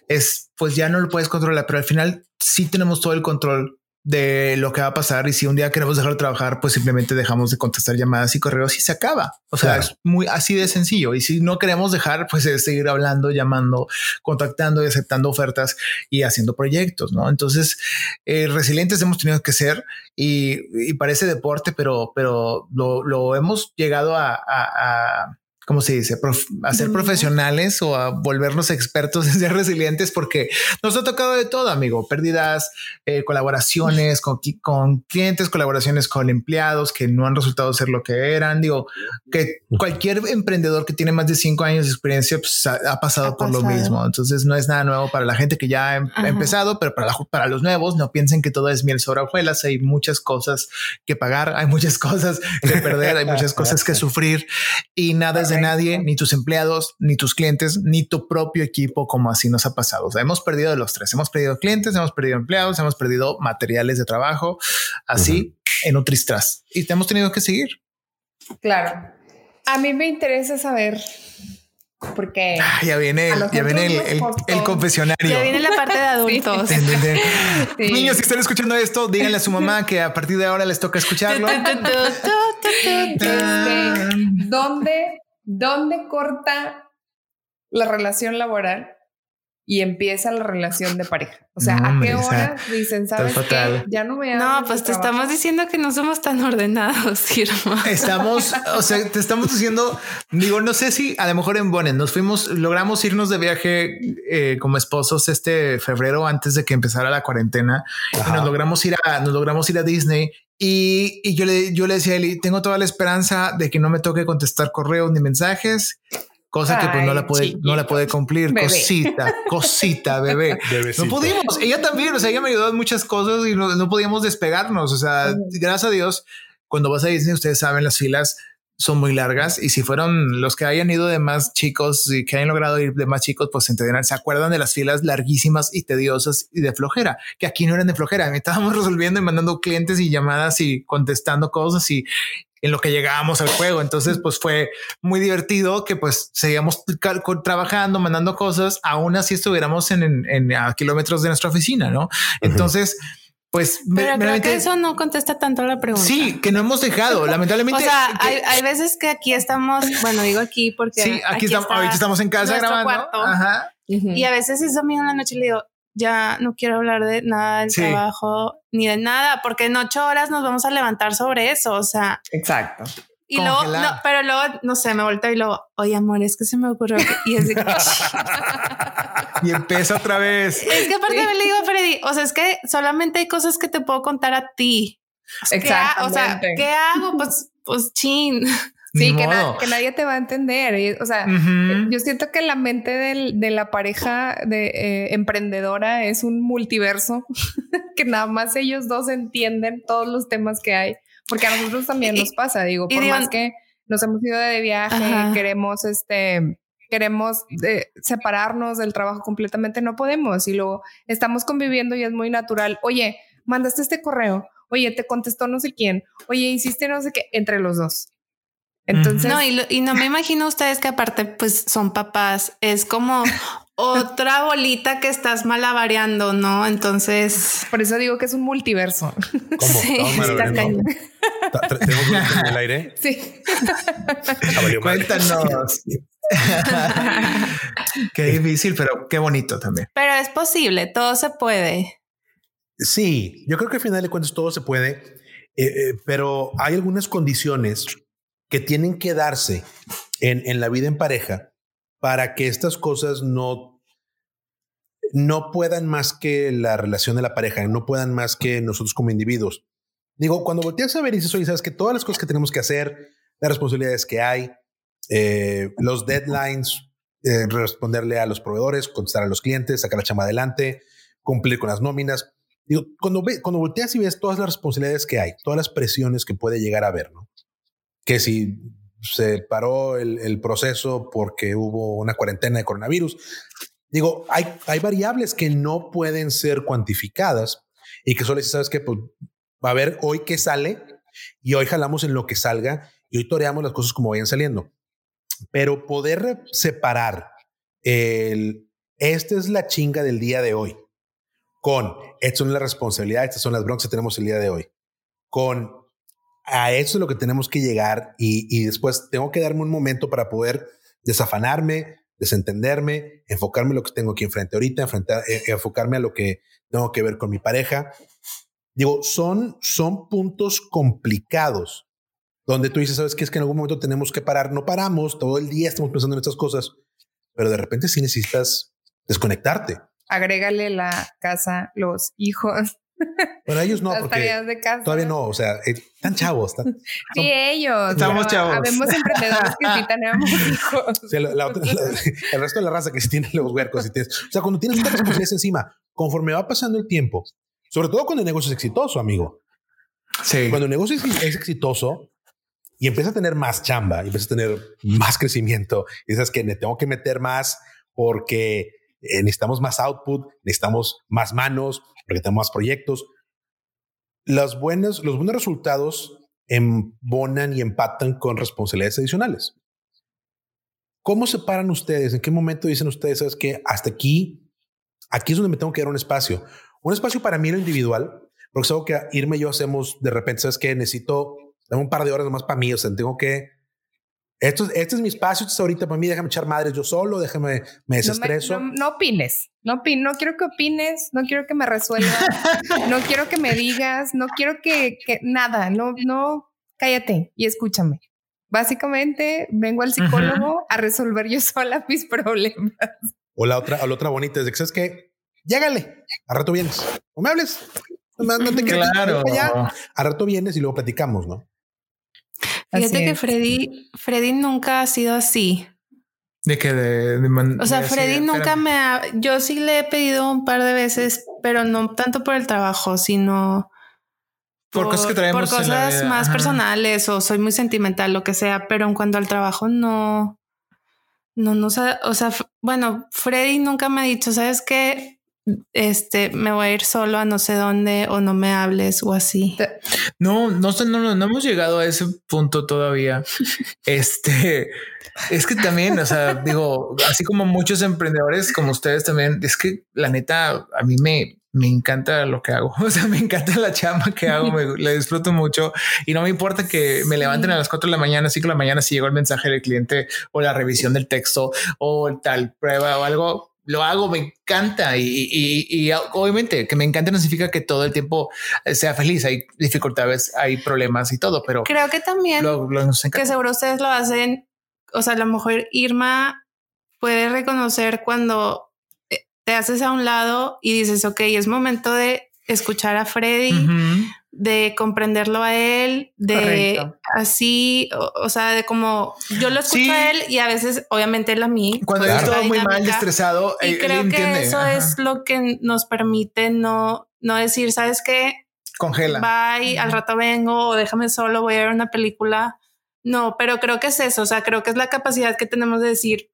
es pues ya no lo puedes controlar, pero al final sí tenemos todo el control de lo que va a pasar y si un día queremos dejar de trabajar, pues simplemente dejamos de contestar llamadas y correos y se acaba. O sea, es muy así de sencillo. Y si no queremos dejar, pues es seguir hablando, llamando, contactando y aceptando ofertas y haciendo proyectos, ¿no? Entonces, eh, resilientes hemos tenido que ser y, parece deporte, pero, pero lo, hemos llegado a ¿cómo se dice? a ser profesionales o a volvernos expertos en ser resilientes porque nos ha tocado de todo, amigo. Pérdidas, eh, colaboraciones con, con clientes, colaboraciones con empleados que no han resultado ser lo que eran. Digo, que cualquier emprendedor que tiene más de cinco años de experiencia pues, ha, pasado por lo mismo. Entonces no es nada nuevo para la gente que ya ha empezado, pero para, para los nuevos no piensen que todo es miel sobre hojuelas. Hay muchas cosas que pagar, hay muchas cosas que perder, hay muchas cosas que sufrir y nada es de nadie, ni tus empleados, ni tus clientes, ni tu propio equipo, como así nos ha pasado. O sea, hemos perdido de los tres. Hemos perdido clientes, hemos perdido empleados, hemos perdido materiales de trabajo. así en un tristras y te hemos tenido que seguir. Claro. A mí me interesa saber porque ah, ya viene, ya viene el, el, confesionario. Ya viene la parte de adultos. Niños, si están escuchando esto, díganle a su mamá que a partir de ahora les toca escucharlo. ¿Dónde, ¿Dónde corta la relación laboral y empieza la relación de pareja. O sea, ¿a qué hora dicen, sabes qué? Ya no me No, pues te estamos diciendo que no somos tan ordenados, Irma. Estamos, o sea, te estamos diciendo, digo, no sé si a lo mejor en Bonen nos fuimos, logramos irnos de viaje eh, como esposos este febrero antes de que empezara la cuarentena y nos logramos ir a, nos logramos ir a Disney y, y, yo le, yo le decía a Eli, tengo toda la esperanza de que no me toque contestar correos ni mensajes cosa que pues no la puede, no la puede cumplir. Cosita, cosita, bebé. No pudimos. Ella también, o sea, ella me ayudó en muchas cosas y no, no podíamos despegarnos. O sea, gracias a Dios, cuando vas a Disney, ustedes saben, las filas son muy largas y si fueron los que hayan ido de más chicos y que hayan logrado ir de más chicos, pues entenderán, se acuerdan de las filas larguísimas y tediosas y de flojera, que aquí no eran de flojera, estábamos resolviendo y mandando clientes y llamadas y contestando cosas y, en lo que llegábamos al juego. Entonces, pues fue muy divertido que pues seguíamos trabajando, mandando cosas, aún así estuviéramos en, en, a kilómetros de nuestra oficina, ¿no? Entonces, pues pero creo que eso no contesta tanto la pregunta. Sí, que no hemos dejado, lamentablemente. o sea, hay, hay, veces que aquí estamos, bueno, digo aquí porque sí, aquí, estamos, ahorita estamos en casa grabando. Ajá. Y a veces es domingo en la noche y le digo, ya no quiero hablar de nada del trabajo ni de nada, porque en ocho horas nos vamos a levantar sobre eso. O sea, exacto. Y luego, no, pero luego, no sé, me volteo y luego, oye, amor, es que se me ocurrió y es de y empieza otra vez. Es que aparte me le digo a Freddy, o sea, es que solamente hay cosas que te puedo contar a ti. Exacto. O sea, ¿qué hago? Pues, pues chin. Sí, que, que, nadie te va a entender. O sea, yo siento que la mente del, de la pareja de eh, emprendedora es un multiverso que nada más ellos dos entienden todos los temas que hay, porque a nosotros también nos pasa, digo, por más que nos hemos ido de viaje, queremos este queremos eh, separarnos del trabajo completamente, no podemos y luego estamos conviviendo y es muy natural. Oye, mandaste este correo, oye, te contestó no sé quién, oye, hiciste no sé qué, entre los dos. Entonces, no, y, no me imagino ustedes que aparte, pues son papás, es como otra bolita que estás malabareando, ¿no? Entonces, por eso digo que es un multiverso. ¿Cómo? Sí, está cañón. ¿Tenemos en el aire? Sí. Cuéntanos. qué difícil, pero qué bonito también. Pero es posible, todo se puede. Sí, yo creo que al final de cuentas todo se puede, eh, eh, pero hay algunas condiciones que tienen que darse en, en la vida en pareja para que estas cosas no, no puedan más que la relación de la pareja, no puedan más que nosotros como individuos. Digo, cuando volteas a ver y dices, oye, sabes que todas las cosas que tenemos que hacer, las responsabilidades que hay, eh, los deadlines, eh, responderle a los proveedores, contestar a los clientes, sacar la chama adelante, cumplir con las nóminas. Digo, cuando, ve, cuando volteas y ves todas las responsabilidades que hay, todas las presiones que puede llegar a haber, ¿no? que si se paró el, proceso porque hubo una cuarentena de coronavirus. Digo, hay, hay variables que no pueden ser cuantificadas y que solo si sabes que pues, va a ver hoy qué sale y hoy jalamos en lo que salga y hoy toreamos las cosas como vayan saliendo. Pero poder separar el, esta es la chinga del día de hoy con, estas son las responsabilidades, estas son las broncas que tenemos el día de hoy, con a eso es lo que tenemos que llegar y, después tengo que darme un momento para poder desafanarme, desentenderme, enfocarme en lo que tengo aquí enfrente ahorita, enfrentar, eh, enfocarme a lo que tengo que ver con mi pareja. Digo, son, son puntos complicados donde tú dices, sabes que es que en algún momento tenemos que parar, no paramos, todo el día estamos pensando en estas cosas, pero de repente sí necesitas desconectarte. Agrégale la casa, los hijos, bueno, ellos no, porque todavía no, o sea, eh, están chavos. sí, ellos. Estamos chavos. Habemos emprendedores que sí tenemos hijos. el resto de la raza que sí tiene los huercos. o sea, cuando tienes tantas responsabilidades encima, conforme va pasando el tiempo, sobre todo cuando el negocio es exitoso, amigo. Sí. Cuando el negocio es, exitoso y empieza a tener más chamba, y empieza a tener más crecimiento, y dices que me tengo que meter más porque eh, necesitamos más output, necesitamos más manos, porque tenemos más proyectos. las buenas, los buenos resultados embonan y empatan con responsabilidades adicionales. ¿Cómo separan ustedes? ¿En qué momento dicen ustedes, sabes que hasta aquí, aquí es donde me tengo que dar un espacio? Un espacio para mí en lo individual, porque es algo que Irme y yo hacemos de repente, sabes que necesito un par de horas más para mí, o sea, tengo que esto, este es mi espacio, esto es ahorita para mí, déjame echar madres yo solo, déjame, me desestreso. No, no, opines, no, no quiero que opines, no quiero que me resuelvas, no quiero que me digas, no quiero que, que, nada, no, no, cállate y escúchame. Básicamente vengo al psicólogo a resolver yo sola mis problemas. O la otra, o la otra bonita es de que sabes que llégale, a rato vienes, o me hables, no, te claro. a rato vienes y luego platicamos, ¿no? Fíjate que Freddy, Freddy nunca ha sido así. De que de, o sea, Freddy nunca me ha, yo sí le he pedido un par de veces, pero no tanto por el trabajo, sino por, cosas que traemos. Por cosas más personales o soy muy sentimental, lo que sea, pero en cuanto al trabajo no, no, no, o sea, bueno, Freddy nunca me ha dicho, ¿sabes qué? Este, me voy a ir solo a no sé dónde o no me hables o así. No, no, no, no, hemos llegado a ese punto todavía. este, es que también, o sea, digo, así como muchos emprendedores como ustedes también, es que la neta, a mí me, me encanta lo que hago. O sea, me encanta la chamba que hago, me la disfruto mucho y no me importa que me levanten a las 4 de la mañana, 5 de la mañana si llegó el mensaje del cliente o la revisión del texto o tal prueba o algo lo hago, me encanta y, obviamente que me encanta no significa que todo el tiempo sea feliz. Hay dificultades, hay problemas y todo, pero creo que también que seguro ustedes lo hacen. O sea, a lo mejor Irma puede reconocer cuando eh, te haces a un lado y dices, ok, es momento de escuchar a Freddy, de comprenderlo a él, de así, o, sea, de como yo lo escucho a él y a veces, obviamente, él a mí. Cuando yo estoy muy mal, estresado, y creo que eso es lo que nos permite no, no decir, ¿sabes qué? Congela. Bye, al rato vengo o déjame solo, voy a ver una película. No, pero creo que es eso, o sea, creo que es la capacidad que tenemos de decir,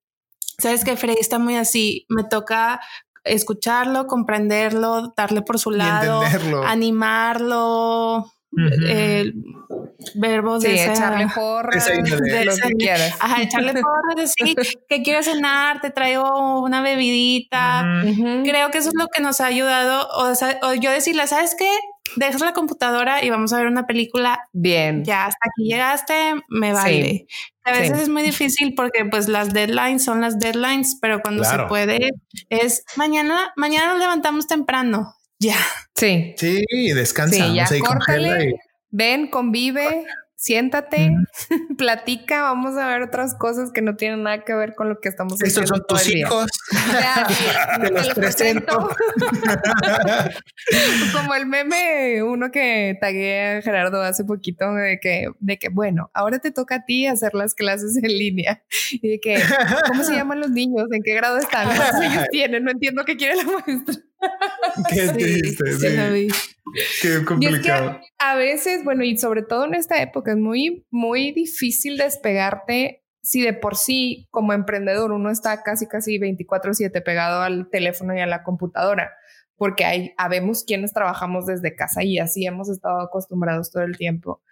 sabes que Freddy está muy así, me toca escucharlo, comprenderlo, darle por su lado, animarlo, eh, verbos de echarle porras, de, lo que quieras. Ajá, echarle porras, decir que quieres cenar, te traigo una bebidita. Creo que eso es lo que nos ha ayudado. O, yo decirle, ¿sabes qué? Dejas la computadora y vamos a ver una película. Bien. Ya hasta aquí llegaste, me vale. A veces es muy difícil porque pues las deadlines son las deadlines, pero cuando se puede es mañana, mañana nos levantamos temprano. Ya. Sí. Sí, descansa. Sí, ya córtale, ven, convive, siéntate, platica, vamos a ver otras cosas que no tienen nada que ver con lo que estamos haciendo. Estos son tus hijos. Te los presento. Como el meme, uno que tagué a Gerardo hace poquito de que, de que, bueno, ahora te toca a ti hacer las clases en línea. Y de que, ¿cómo se llaman los niños? ¿En qué grado están? ¿Cuántos años tienen? No entiendo qué quiere la maestra. Qué triste, sí. Qué complicado. a veces, bueno, y sobre todo en esta época es muy, muy difícil despegarte si de por sí como emprendedor uno está casi, casi 24/7 pegado al teléfono y a la computadora, porque hay, habemos quienes trabajamos desde casa y así hemos estado acostumbrados todo el tiempo.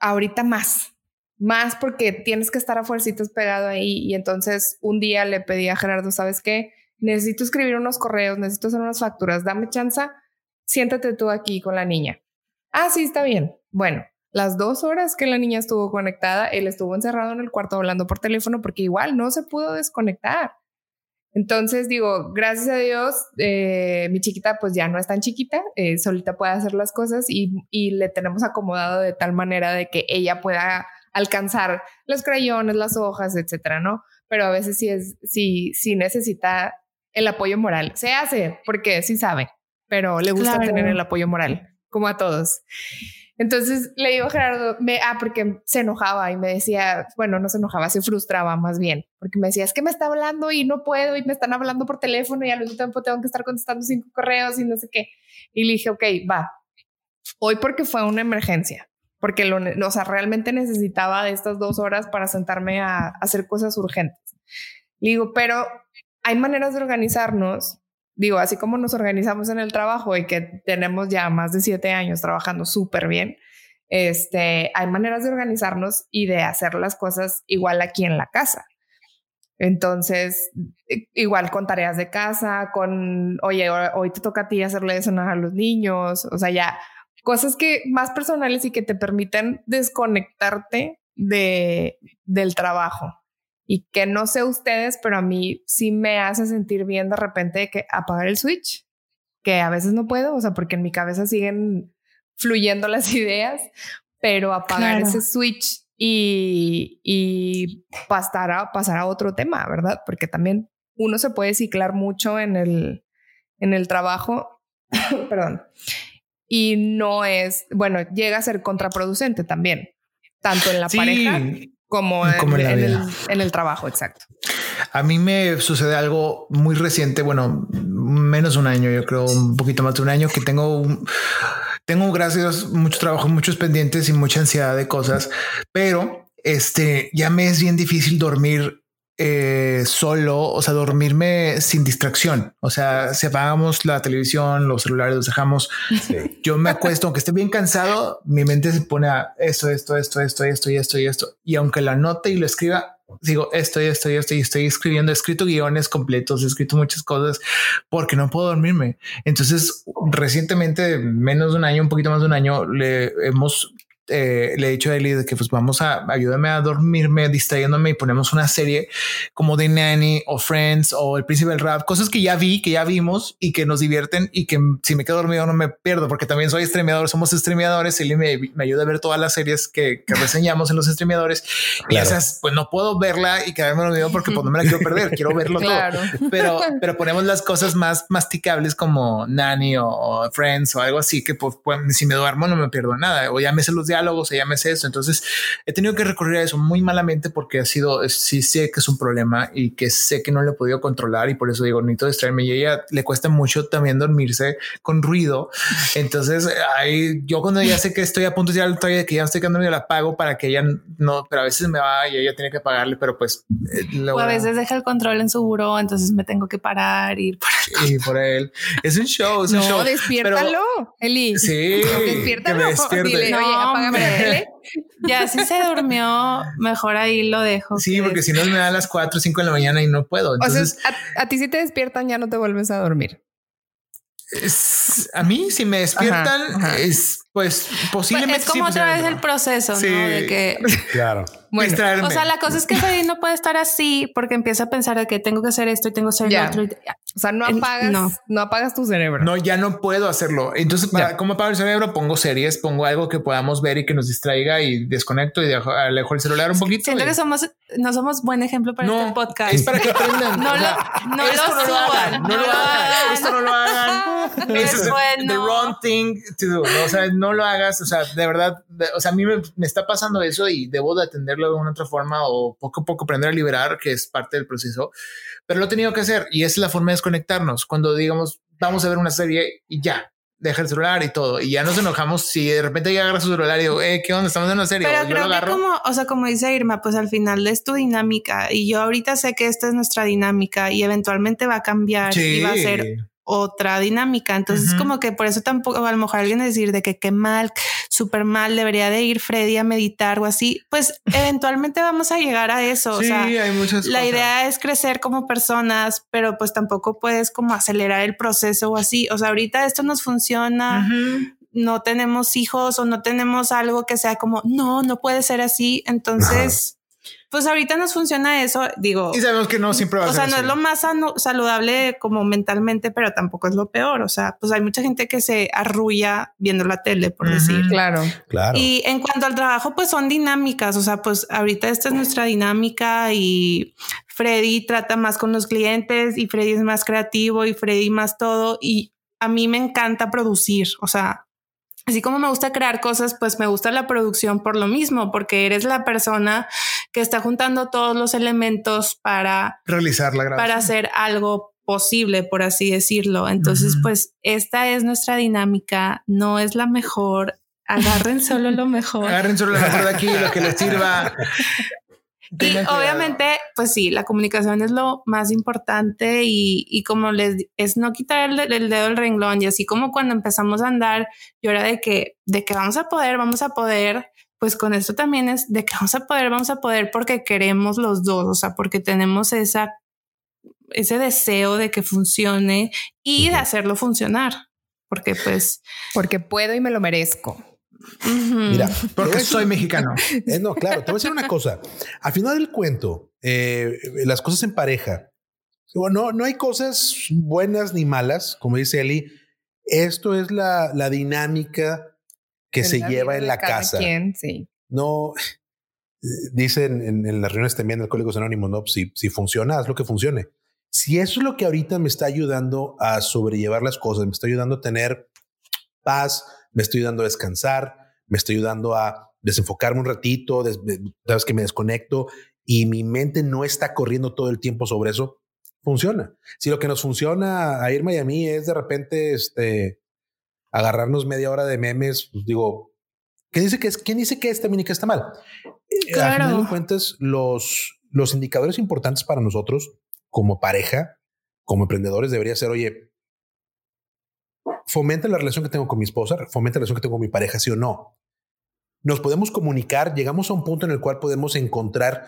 Ahorita más, más porque tienes que estar a fuercitos pegado ahí y entonces un día le pedí a Gerardo, ¿sabes qué? Necesito escribir unos correos, necesito hacer unas facturas, dame chance, siéntate tú aquí con la niña. Ah, sí, está bien. Bueno, las dos horas que la niña estuvo conectada, él estuvo encerrado en el cuarto hablando por teléfono porque igual no se pudo desconectar. Entonces digo, gracias a Dios, eh, mi chiquita pues ya no es tan chiquita, eh, solita puede hacer las cosas y, y, le tenemos acomodado de tal manera de que ella pueda alcanzar los crayones, las hojas, etcétera, ¿no? Pero a veces sí es, sí, sí necesita el apoyo moral. Se hace porque sí sabe, pero le gusta tener el apoyo moral, como a todos. Entonces le digo a Gerardo, me, ah, porque se enojaba y me decía, bueno, no se enojaba, se frustraba más bien, porque me decía, es que me está hablando y no puedo y me están hablando por teléfono y al mismo tiempo tengo que estar contestando cinco correos y no sé qué. Y le dije, ok, va. Hoy porque fue una emergencia, porque lo, o sea, realmente necesitaba de estas dos horas para sentarme a hacer cosas urgentes. Le digo, pero hay maneras de organizarnos digo, así como nos organizamos en el trabajo y que tenemos ya más de siete años trabajando súper bien, este, hay maneras de organizarnos y de hacer las cosas igual aquí en la casa. Entonces, igual con tareas de casa, con, oye, hoy te toca a ti hacerle eso a los niños, o sea, ya cosas que más personales y que te permiten desconectarte de, del trabajo. Y que no sé ustedes, pero a mí sí me hace sentir bien de repente que apagar el switch, que a veces no puedo, o sea, porque en mi cabeza siguen fluyendo las ideas, pero apagar ese switch y, y pasar, a, pasar a otro tema, ¿verdad? Porque también uno se puede ciclar mucho en el, en el trabajo, perdón, y no es, bueno, llega a ser contraproducente también, tanto en la pareja como, en, el, trabajo, exacto. A mí me sucede algo muy reciente, bueno, menos un año, yo creo un poquito más de un año, que tengo un, tengo gracias mucho trabajo, muchos pendientes y mucha ansiedad de cosas, pero este ya me es bien difícil dormir eh, solo, o sea, dormirme sin distracción. O sea, si apagamos la televisión, los celulares los dejamos, yo me acuesto, aunque esté bien cansado, mi mente se pone a esto, esto, esto, esto, esto y esto y esto. Y aunque la note y lo escriba, digo esto y esto y esto y estoy escribiendo, he escrito guiones completos, he escrito muchas cosas porque no puedo dormirme. Entonces, recientemente, menos de un año, un poquito más de un año, le hemos eh, le he dicho a Eli de que pues vamos a ayúdame a dormirme distrayéndome y ponemos una serie como de Nanny o Friends o El Príncipe del Rap, cosas que ya vi, que ya vimos y que nos divierten y que si me quedo dormido no me pierdo porque también soy streameador, somos streameadores. Eli me, me ayuda a ver todas las series que, que reseñamos en los streameadores y esas pues no puedo verla y quedarme dormido porque pues no me la quiero perder, quiero verlo todo. Pero, pero ponemos las cosas más masticables como Nanny o, Friends o algo así que pues, pues, si me duermo no me pierdo nada o ya me sé los diálogos, se llame eso. Entonces he tenido que recurrir a eso muy malamente porque ha sido, sí sé que es un problema y que sé que no lo he podido controlar y por eso digo, necesito distraerme y a ella le cuesta mucho también dormirse con ruido. Entonces ahí yo cuando ya sé que estoy a punto de que ya estoy quedando la pago para que ella no, pero a veces me va y ella tiene que pagarle, pero pues eh, o a veces deja el control en su buró, entonces me tengo que parar ir por, y por él. Es un show, es un show. Despiértalo, Eli. Sí, despiértalo. Dile, no, ya si se durmió, mejor ahí lo dejo. Sí, porque si no me da a las 4 o 5 de la mañana y no puedo. Entonces, a, ti si te despiertan ya no te vuelves a dormir. a mí si me despiertan es pues posiblemente. es como otra vez el proceso, ¿no? De que. Claro. o sea, la cosa es que Freddy no puede estar así porque empieza a pensar de que tengo que hacer esto y tengo que hacer lo otro. O sea, no apagas, no. apagas tu cerebro. No, ya no puedo hacerlo. Entonces, para, ¿cómo apago el cerebro? Pongo series, pongo algo que podamos ver y que nos distraiga y desconecto y dejo, alejo el celular un poquito. Siento que somos, no somos buen ejemplo para este podcast. Es para que aprendan. no, lo, no, lo, lo hagan. No, lo hagan. Esto no lo hagan. No es bueno. The wrong thing to do. O sea, no lo hagas, o sea, de verdad, o sea, a mí me, está pasando eso y debo de atenderlo de una otra forma o poco a poco aprender a liberar, que es parte del proceso, pero lo he tenido que hacer y es la forma de desconectarnos. Cuando digamos, vamos a ver una serie y ya, deja el celular y todo. Y ya nos enojamos si de repente ya agarra su celular y digo, eh, ¿qué onda? Estamos en una serie. Pero creo que como, o sea, como dice Irma, pues al final es tu dinámica y yo ahorita sé que esta es nuestra dinámica y eventualmente va a cambiar y va a ser otra dinámica. Entonces, como que por eso tampoco, a lo mejor alguien decir de que qué mal, súper mal, debería de ir Freddy a meditar o así, pues eventualmente vamos a llegar a eso. Sí, o sea, hay muchas la idea es crecer como personas, pero pues tampoco puedes como acelerar el proceso o así. O sea, ahorita esto nos funciona. No tenemos hijos o no tenemos algo que sea como, no, no puede ser así. Entonces, pues ahorita nos funciona eso, digo. Y sabemos que no siempre va a ser. O sea, no es lo más saludable como mentalmente, pero tampoco es lo peor. O sea, pues hay mucha gente que se arrulla viendo la tele, por decir. Claro, claro. Y en cuanto al trabajo, pues son dinámicas. O sea, pues ahorita esta es nuestra dinámica y Freddy trata más con los clientes y Freddy es más creativo y Freddy más todo. Y a mí me encanta producir. O sea, Así como me gusta crear cosas, pues me gusta la producción por lo mismo, porque eres la persona que está juntando todos los elementos para realizar la para hacer algo posible, por así decirlo. Entonces, pues esta es nuestra dinámica, no es la mejor. Agarren solo lo mejor. Agarren solo lo mejor de aquí, lo que les sirva. Y obviamente, pues sí, la comunicación es lo más importante y, como les es no quitar el, dedo del renglón y así como cuando empezamos a andar, yo era de que, de que vamos a poder, vamos a poder, pues con esto también es de que vamos a poder, vamos a poder porque queremos los dos, o sea, porque tenemos esa, ese deseo de que funcione y de hacerlo funcionar, porque pues... Porque puedo y me lo merezco. Mira, porque soy mexicano. Eh, no, claro, te voy a decir una cosa. Al final del cuento, eh, las cosas en pareja, no, no hay cosas buenas ni malas, como dice Eli. Esto es la, la dinámica que se lleva en la casa. sí. No, dicen en, las reuniones también del Código Anónimos, no, si, si funciona, haz lo que funcione. Si eso es lo que ahorita me está ayudando a sobrellevar las cosas, me está ayudando a tener paz, me estoy ayudando a descansar, me estoy ayudando a desenfocarme un ratito, sabes que me desconecto y mi mente no está corriendo todo el tiempo sobre eso, funciona. Si lo que nos funciona a Irma y a mí es de repente este, agarrarnos media hora de memes, pues digo, ¿quién dice que es, quién dice que esta minica está mal? Claro. A final de cuentas, los, los indicadores importantes para nosotros como pareja, como emprendedores, debería ser, oye, fomenta la relación que tengo con mi esposa, fomenta la relación que tengo con mi pareja, sí o no. Nos podemos comunicar, llegamos a un punto en el cual podemos encontrar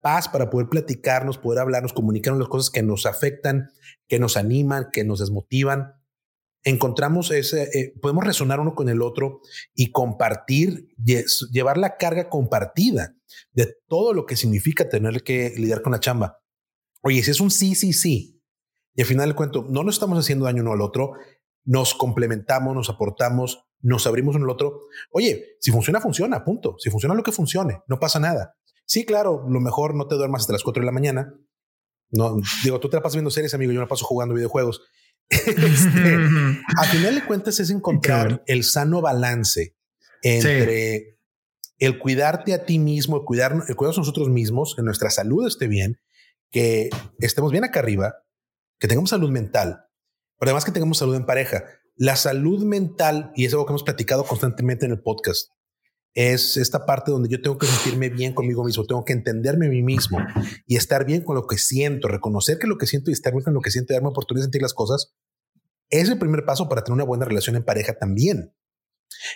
paz para poder platicarnos, poder hablarnos, comunicarnos las cosas que nos afectan, que nos animan, que nos desmotivan. Encontramos ese, eh, podemos resonar uno con el otro y compartir, llevar la carga compartida de todo lo que significa tener que lidiar con la chamba. Oye, si es un sí, sí, sí, y al final del cuento, no nos estamos haciendo daño uno al otro, nos complementamos, nos aportamos, nos abrimos uno al otro. Oye, si funciona, funciona, punto. Si funciona lo que funcione, no pasa nada. Sí, claro, lo mejor no te duermas hasta las 4 de la mañana. No, digo, tú te la pasas viendo series, amigo, yo me paso jugando videojuegos. este, a final de cuentas es encontrar el sano balance entre el cuidarte a ti mismo, el cuidar, el cuidarnos a nosotros mismos, que nuestra salud esté bien, que estemos bien acá arriba, que tengamos salud mental, pero además que tengamos salud en pareja. La salud mental, y es algo que hemos platicado constantemente en el podcast, es esta parte donde yo tengo que sentirme bien conmigo mismo, tengo que entenderme a mí mismo y estar bien con lo que siento, reconocer que lo que siento y estar bien con lo que siento darme oportunidad de sentir las cosas, es el primer paso para tener una buena relación en pareja también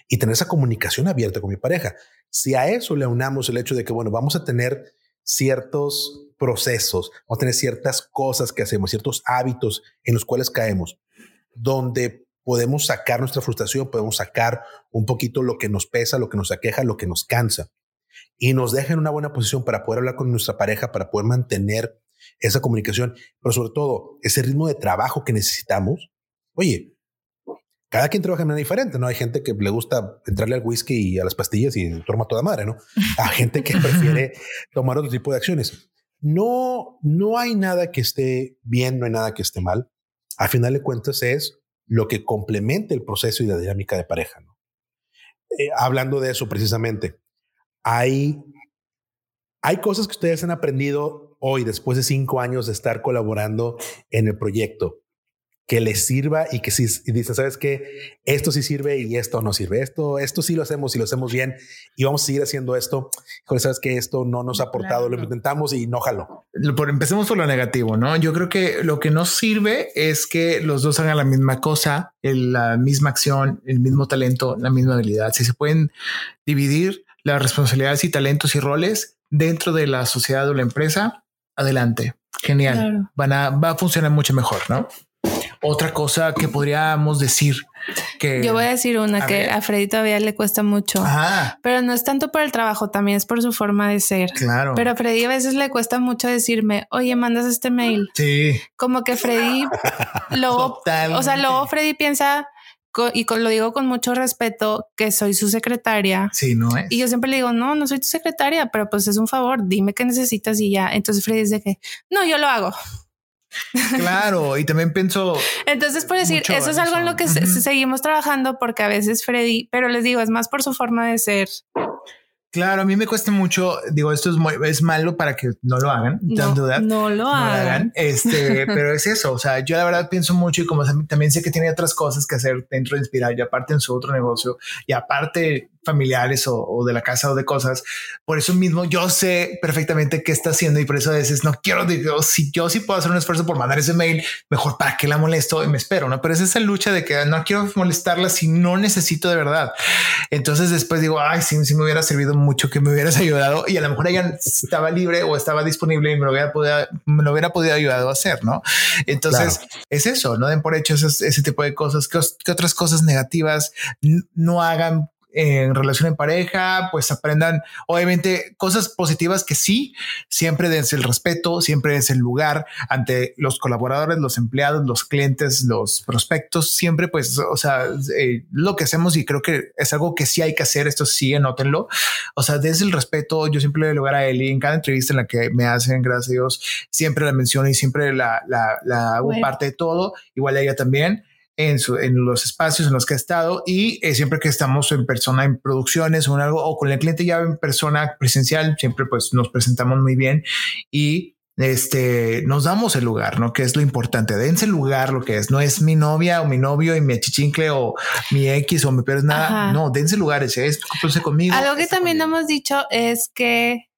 y tener esa comunicación abierta con mi pareja. Si a eso le unamos el hecho de que, bueno, vamos a tener ciertos procesos, vamos a tener ciertas cosas que hacemos, ciertos hábitos en los cuales caemos, donde podemos sacar nuestra frustración, podemos sacar un poquito lo que nos pesa, lo que nos aqueja, lo que nos cansa y nos deja en una buena posición para poder hablar con nuestra pareja, para poder mantener esa comunicación, pero sobre todo ese ritmo de trabajo que necesitamos. Oye, cada quien trabaja de manera diferente, ¿no? Hay gente que le gusta entrarle al whisky y a las pastillas y toma toda madre, ¿no? Hay gente que prefiere tomar otro tipo de acciones. No, no hay nada que esté bien, no hay nada que esté mal. A final de cuentas es lo que complementa el proceso y la dinámica de pareja. ¿no? Eh, hablando de eso precisamente, hay, hay cosas que ustedes han aprendido hoy, después de cinco años de estar colaborando en el proyecto, que les sirva y que si y dice, sabes que esto sí sirve y esto no sirve, esto, esto sí lo hacemos y lo hacemos bien y vamos a seguir haciendo esto. sabes que esto no nos ha aportado, lo intentamos y no jalo. Por, empecemos por lo negativo, no? Yo creo que lo que no sirve es que los dos hagan la misma cosa, la misma acción, el mismo talento, la misma habilidad. Si se pueden dividir las responsabilidades y talentos y roles dentro de la sociedad o la empresa, adelante. Genial. Van a, va a funcionar mucho mejor, ¿no? Otra cosa que podríamos decir que yo voy a decir una que a Freddy todavía le cuesta mucho, pero no es tanto por el trabajo, también es por su forma de ser. Claro. Pero a Freddy a veces le cuesta mucho decirme, oye, mandas este mail. Sí. Como que Freddy luego, o sea, luego Freddy piensa y lo digo con mucho respeto que soy su secretaria. Sí, no es. Y yo siempre le digo, no, no soy tu secretaria, pero pues es un favor, dime qué necesitas y ya. Entonces Freddy dice que no, yo lo hago. Claro, y también pienso. Entonces, por decir, eso es algo en lo que seguimos trabajando porque a veces Freddy, pero les digo, es más por su forma de ser. Claro, a mí me cuesta mucho, digo, esto es, muy, es malo para que no lo hagan, no, no lo hagan. Este, pero es eso, o sea, yo la verdad pienso mucho y como también sé que tiene otras cosas que hacer dentro de Inspirar y aparte en su otro negocio y aparte familiares o, de la casa o de cosas. Por eso mismo yo sé perfectamente qué está haciendo y por eso a veces no quiero, digo, si yo sí puedo hacer un esfuerzo por mandar ese mail, mejor para que la molesto y me espero, ¿no? Pero es esa lucha de que no quiero molestarla si no necesito de verdad. Entonces después digo, ay, sí, sí me hubiera servido mucho que me hubieras ayudado y a lo mejor ella estaba libre o estaba disponible y me lo hubiera podido, me lo hubiera podido ayudar a hacer, ¿no? Entonces es eso, no den por hecho ese, ese tipo de cosas, que, que otras cosas negativas no hagan en relación en pareja, pues aprendan, obviamente, cosas positivas que sí, siempre dense el respeto, siempre es el lugar ante los colaboradores, los empleados, los clientes, los prospectos, siempre, pues, o sea, eh, lo que hacemos y creo que es algo que sí hay que hacer, esto sí, anótenlo, o sea, dense el respeto, yo siempre le doy lugar a Eli en cada entrevista en la que me hacen, gracias a Dios, siempre la menciono y siempre la, la, la hago parte de todo, igual a ella también en, su, en los espacios en los que ha estado y eh, siempre que estamos en persona en producciones o en algo o con el cliente ya en persona presencial, siempre pues nos presentamos muy bien y este, nos damos el lugar, ¿no? Que es lo importante. Dense el lugar, lo que es. No es mi novia o mi novio y mi achichincle o mi X o mi peor es nada. No, dense lugar, ese es, conmigo. Algo que también hemos dicho es que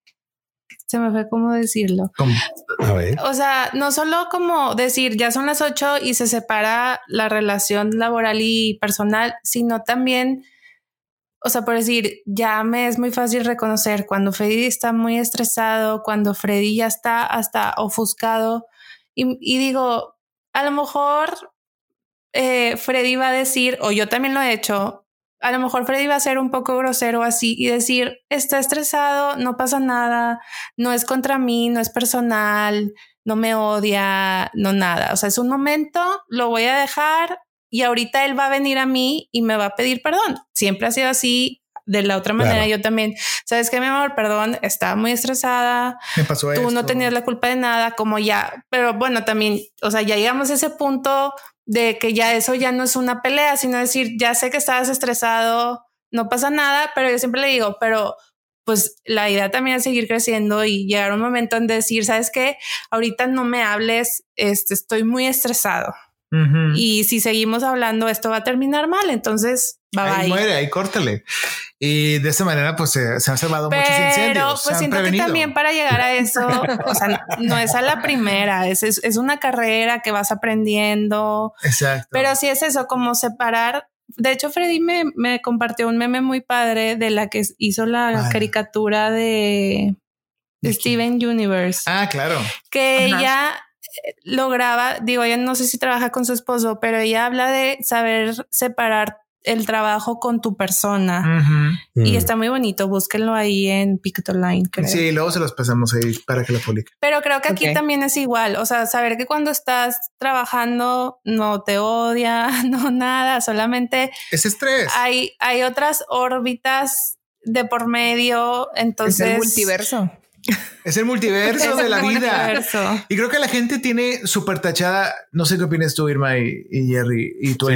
se me fue cómo decirlo. A ver. O sea, no solo como decir ya son las ocho y se separa la relación laboral y personal, sino también, o sea, por decir, ya me es muy fácil reconocer cuando Freddy está muy estresado, cuando Freddy ya está hasta ofuscado y, digo, a lo mejor eh, Freddy va a decir, o yo también lo he hecho, a lo mejor Freddy va a ser un poco grosero así y decir, está estresado, no pasa nada, no es contra mí, no es personal, no me odia, no nada. O sea, es un momento, lo voy a dejar y ahorita él va a venir a mí y me va a pedir perdón. Siempre ha sido así. De la otra manera, yo también, sabes que mi amor, perdón, estaba muy estresada. Me pasó Tú no tenías la culpa de nada, como ya, pero bueno, también, o sea, ya llegamos a ese punto de que ya eso ya no es una pelea, sino decir, ya sé que estabas estresado, no pasa nada, pero yo siempre le digo, pero pues la idea también es seguir creciendo y llegar a un momento en decir, sabes qué, ahorita no me hables, este, estoy muy estresado. Y si seguimos hablando, esto va a terminar mal. Entonces, va ahí muere, ahí córtale. Y de esa manera, pues se, han salvado muchos incendios. Pero pues siento que también para llegar a eso, o sea, no es a la primera, es, es, una carrera que vas aprendiendo. Exacto. Pero sí es eso, como separar de hecho, Freddy me, me, compartió un meme muy padre de la que hizo la caricatura de, Steven Universe. Ah, claro. Que ella lograba, digo, ella no sé si trabaja con su esposo, pero ella habla de saber separar el trabajo con tu persona y mm. está muy bonito. Búsquenlo ahí en Pictoline. Creo. Sí, luego se los pasamos ahí para que lo publique. Pero creo que aquí también es igual. O sea, saber que cuando estás trabajando no te odia, no nada, solamente es estrés. Hay, hay otras órbitas de por medio. Entonces, es el multiverso. Es el multiverso de la vida. Y creo que la gente tiene súper tachada. No sé qué opinas tú, Irma y, Jerry y tú.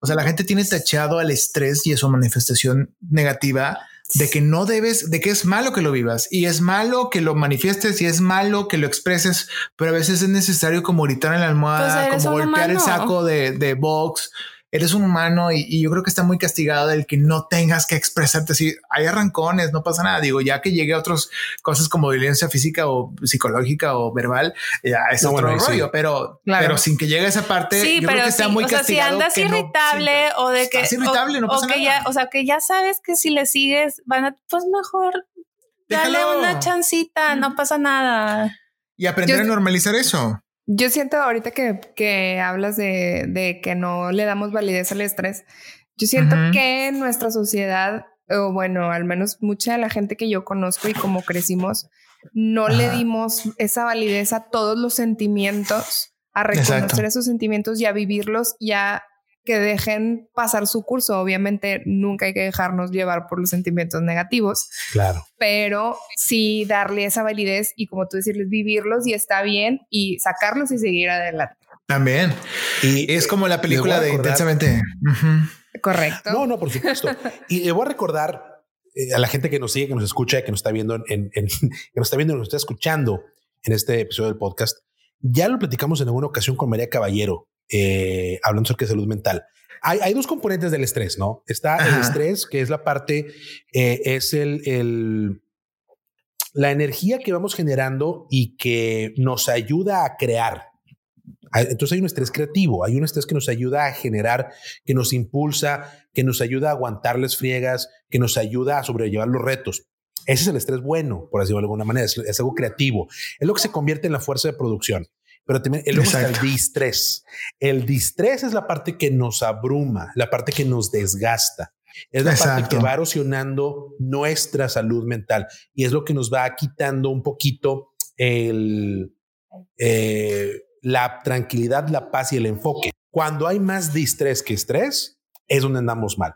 O sea, la gente tiene tachado al estrés y a su manifestación negativa de que no debes, de que es malo que lo vivas y es malo que lo manifiestes y es malo que lo expreses, pero a veces es necesario como gritar en la almohada, pues como golpear el saco de, de box eres un humano y, yo creo que está muy castigado el que no tengas que expresarte así. Hay arrancones, no pasa nada. Digo, ya que llegue a otras cosas como violencia física o psicológica o verbal, ya es otro rollo, pero, pero sin que llegue a esa parte, sí, yo creo que está muy o castigado. Sea, si andas irritable o de que, irritable, no pasa que Ya, o sea, que ya sabes que si le sigues, van a, pues mejor dale una chancita, no pasa nada. Y aprender a normalizar eso. Yo siento ahorita que, que hablas de, de, que no le damos validez al estrés. Yo siento que en nuestra sociedad, o bueno, al menos mucha de la gente que yo conozco y como crecimos, no le dimos esa validez a todos los sentimientos, a reconocer esos sentimientos y a vivirlos y a que dejen pasar su curso. Obviamente nunca hay que dejarnos llevar por los sentimientos negativos. Claro. Pero sí darle esa validez y como tú decirles, vivirlos y está bien y sacarlos y seguir adelante. También. Y es como la película de intensamente. Correcto. No, no, por supuesto. y le voy a recordar eh, a la gente que nos sigue, que nos escucha, que nos está viendo, en, que nos está viendo, nos está escuchando en este episodio del podcast, ya lo platicamos en alguna ocasión con María Caballero, eh, hablando sobre salud mental. Hay, hay, dos componentes del estrés, ¿no? Está el estrés, que es la parte, eh, es el, el, la energía que vamos generando y que nos ayuda a crear. Entonces hay un estrés creativo, hay un estrés que nos ayuda a generar, que nos impulsa, que nos ayuda a aguantar las friegas, que nos ayuda a sobrellevar los retos. Ese es el estrés bueno, por decirlo de alguna manera, es, algo creativo. Es lo que se convierte en la fuerza de producción. Pero también el, el distrés. El distrés es la parte que nos abruma, la parte que nos desgasta. Es la parte que va erosionando nuestra salud mental y es lo que nos va quitando un poquito el, eh, la tranquilidad, la paz y el enfoque. Cuando hay más distrés que estrés, es donde andamos mal.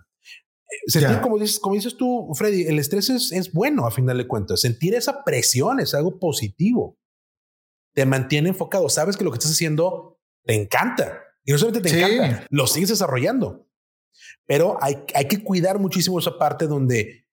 Sentir, como dices, como dices tú, Freddy, el estrés es, es bueno a final de cuentas. Sentir esa presión es algo positivo. Te mantiene enfocado. Sabes que lo que estás haciendo te encanta. Y no solamente te encanta, lo sigues desarrollando. Pero hay, hay que cuidar muchísimo esa parte donde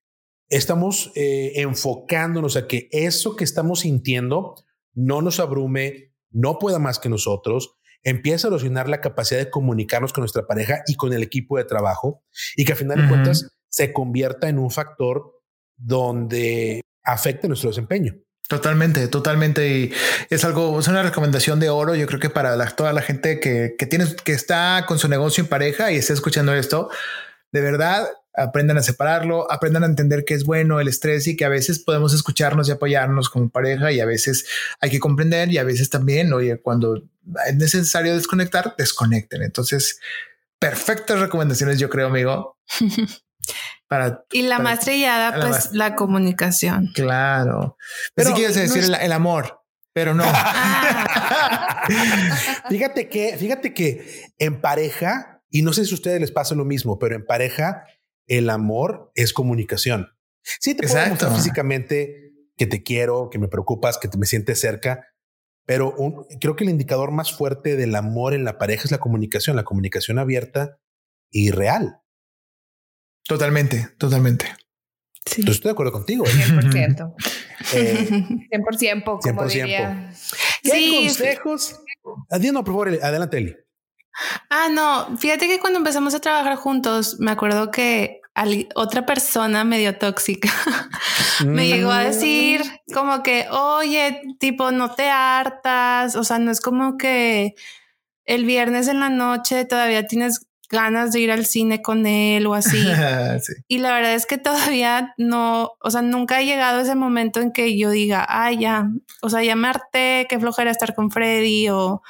estamos eh, enfocándonos a que eso que estamos sintiendo no nos abrume, no pueda más que nosotros, empieza a erosionar la capacidad de comunicarnos con nuestra pareja y con el equipo de trabajo y que al final de cuentas se convierta en un factor donde afecte nuestro desempeño. Totalmente, totalmente. Y es algo, es una recomendación de oro. Yo creo que para toda la gente que, que tiene, que está con su negocio en pareja y está escuchando esto, de verdad aprendan a separarlo, aprendan a entender que es bueno el estrés y que a veces podemos escucharnos y apoyarnos como pareja y a veces hay que comprender y a veces también, oye, cuando es necesario desconectar, desconecten. Entonces, perfectas recomendaciones, yo creo, amigo. Para, y la más trillada, pues la comunicación. Claro. Pero si quieres decir el, amor, pero no. fíjate que, fíjate que en pareja, y no sé si a ustedes les pasa lo mismo, pero en pareja el amor es comunicación. Sí, te puedo mostrar físicamente que te quiero, que me preocupas, que te me sientes cerca, pero creo que el indicador más fuerte del amor en la pareja es la comunicación, la comunicación abierta y real. Totalmente, totalmente. Sí. estoy de acuerdo contigo. 100%. Eh, 100%, como 100%. Diría. ¿Qué sí, consejos? Adiós, por favor, adelante, Eli. Ah, no, fíjate que cuando empezamos a trabajar juntos, me acuerdo que otra persona medio tóxica me llegó a decir como que, oye, tipo, no te hartas, o sea, no es como que el viernes en la noche todavía tienes ganas de ir al cine con él o así. Y la verdad es que todavía no, o sea, nunca ha llegado ese momento en que yo diga, ay, ya, o sea, ya me harté, qué flojera estar con Freddy o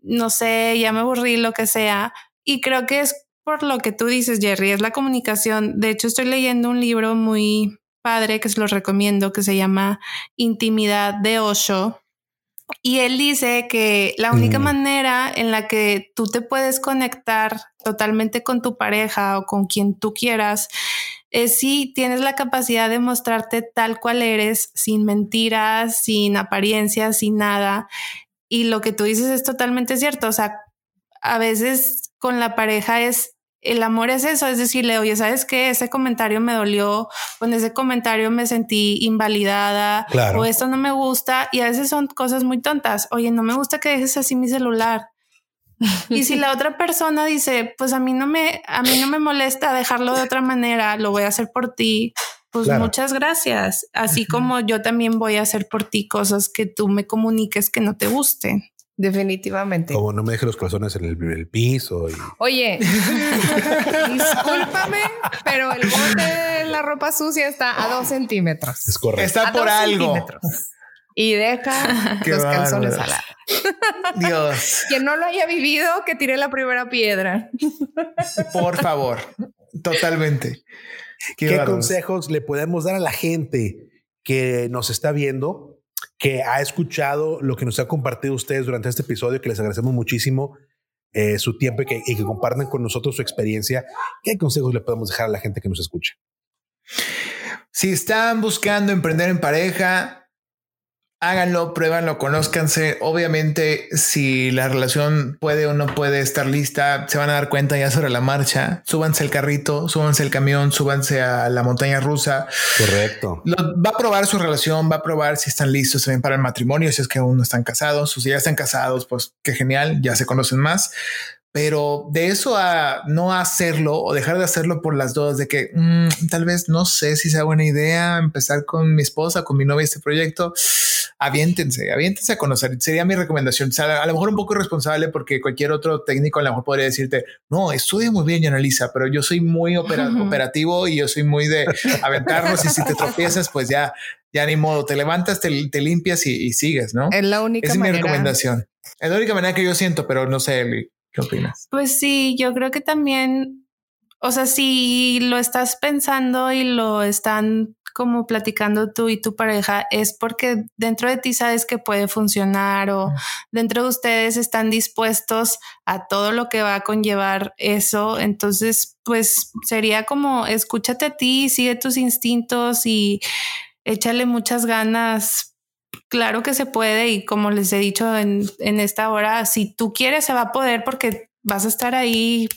no sé, ya me aburrí, lo que sea. Y creo que es por lo que tú dices, Jerry, es la comunicación. De hecho, estoy leyendo un libro muy padre que se lo recomiendo, que se llama Intimidad de Osho. Y él dice que la única mm. manera en la que tú te puedes conectar totalmente con tu pareja o con quien tú quieras es si tienes la capacidad de mostrarte tal cual eres, sin mentiras, sin apariencias, sin nada. Y lo que tú dices es totalmente cierto. O sea, a veces con la pareja es el amor es eso, es decirle, oye, ¿sabes qué? Ese comentario me dolió, con ese comentario me sentí invalidada, o esto no me gusta, y a veces son cosas muy tontas, oye, no me gusta que dejes así mi celular. Y si la otra persona dice, pues a mí no me, a mí no me molesta dejarlo de otra manera, lo voy a hacer por ti, pues muchas gracias. Así como yo también voy a hacer por ti cosas que tú me comuniques que no te gusten. Definitivamente. Como no me deje los corazones en el, piso. Oye, discúlpame, pero el bote de la ropa sucia está a dos centímetros. Es correcto. Está por algo. Y deja los calzones al lado. Dios. Quien no lo haya vivido, que tire la primera piedra. Por favor. Totalmente. ¿Qué, consejos le podemos dar a la gente que nos está viendo, que ha escuchado lo que nos ha compartido ustedes durante este episodio, que les agradecemos muchísimo eh, su tiempo y que, y que compartan con nosotros su experiencia? ¿Qué consejos le podemos dejar a la gente que nos escucha? Si están buscando emprender en pareja, háganlo, pruébanlo, conózcanse. Obviamente, si la relación puede o no puede estar lista, se van a dar cuenta ya sobre la marcha. Súbanse el carrito, súbanse el camión, súbanse a la montaña rusa. Correcto. va a probar su relación, va a probar si están listos también para el matrimonio, si es que aún no están casados o si ya están casados, pues qué genial, ya se conocen más pero de eso a no hacerlo o dejar de hacerlo por las dos, de que mm, tal vez no sé si sea buena idea empezar con mi esposa, con mi novia este proyecto, aviéntense, aviéntense a conocer. Sería mi recomendación. a lo mejor un poco irresponsable porque cualquier otro técnico a lo mejor podría decirte, no, estudia muy bien y analiza, pero yo soy muy operativo y yo soy muy de aventarnos y si te tropiezas, pues ya, ya ni modo, te levantas, te, limpias y, sigues, ¿no? Es la única es mi recomendación. Es la única manera que yo siento, pero no sé, ¿Qué opinas? Pues sí, yo creo que también, o sea, si lo estás pensando y lo están como platicando tú y tu pareja, es porque dentro de ti sabes que puede funcionar o dentro de ustedes están dispuestos a todo lo que va a conllevar eso. Entonces, pues sería como escúchate a ti, sigue tus instintos y échale muchas ganas claro que se puede y como les he dicho en, esta hora, si tú quieres se va a poder porque vas a estar ahí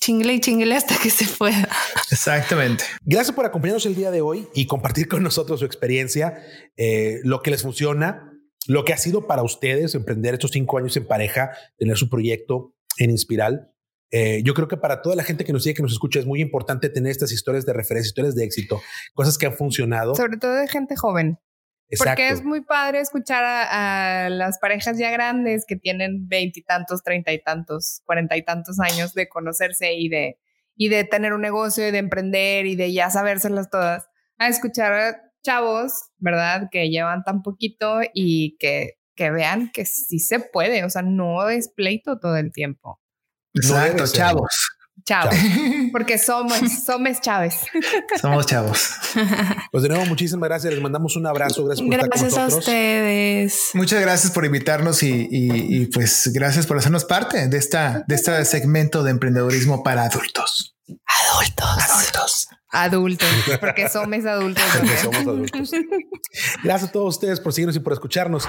chingle y chingle hasta que se pueda. Exactamente. Gracias por acompañarnos el día de hoy y compartir con nosotros su experiencia, eh, lo que les funciona, lo que ha sido para ustedes emprender estos cinco años en pareja, tener su proyecto en Inspiral. Eh, yo creo que para toda la gente que nos sigue, que nos escucha, es muy importante tener estas historias de referencia, historias de éxito, cosas que han funcionado. Sobre todo de gente joven. Porque es muy padre escuchar a, las parejas ya grandes que tienen veintitantos, treinta y tantos, cuarenta y tantos años de conocerse y de, y de tener un negocio y de emprender y de ya sabérselas todas, a escuchar a chavos, ¿verdad? Que llevan tan poquito y que, que vean que sí se puede, o sea, no es pleito todo el tiempo. Exacto, chavos. Chao. Porque somos, somos Chávez. Somos chavos. Pues de nuevo, muchísimas gracias. Les mandamos un abrazo. Gracias por gracias estar con nosotros. a ustedes. Muchas gracias por invitarnos y, y, pues gracias por hacernos parte de esta, de este segmento de emprendedurismo para adultos. Adultos. Adultos. Adultos, porque somos adultos. Porque somos adultos. Gracias a todos ustedes por seguirnos y por escucharnos.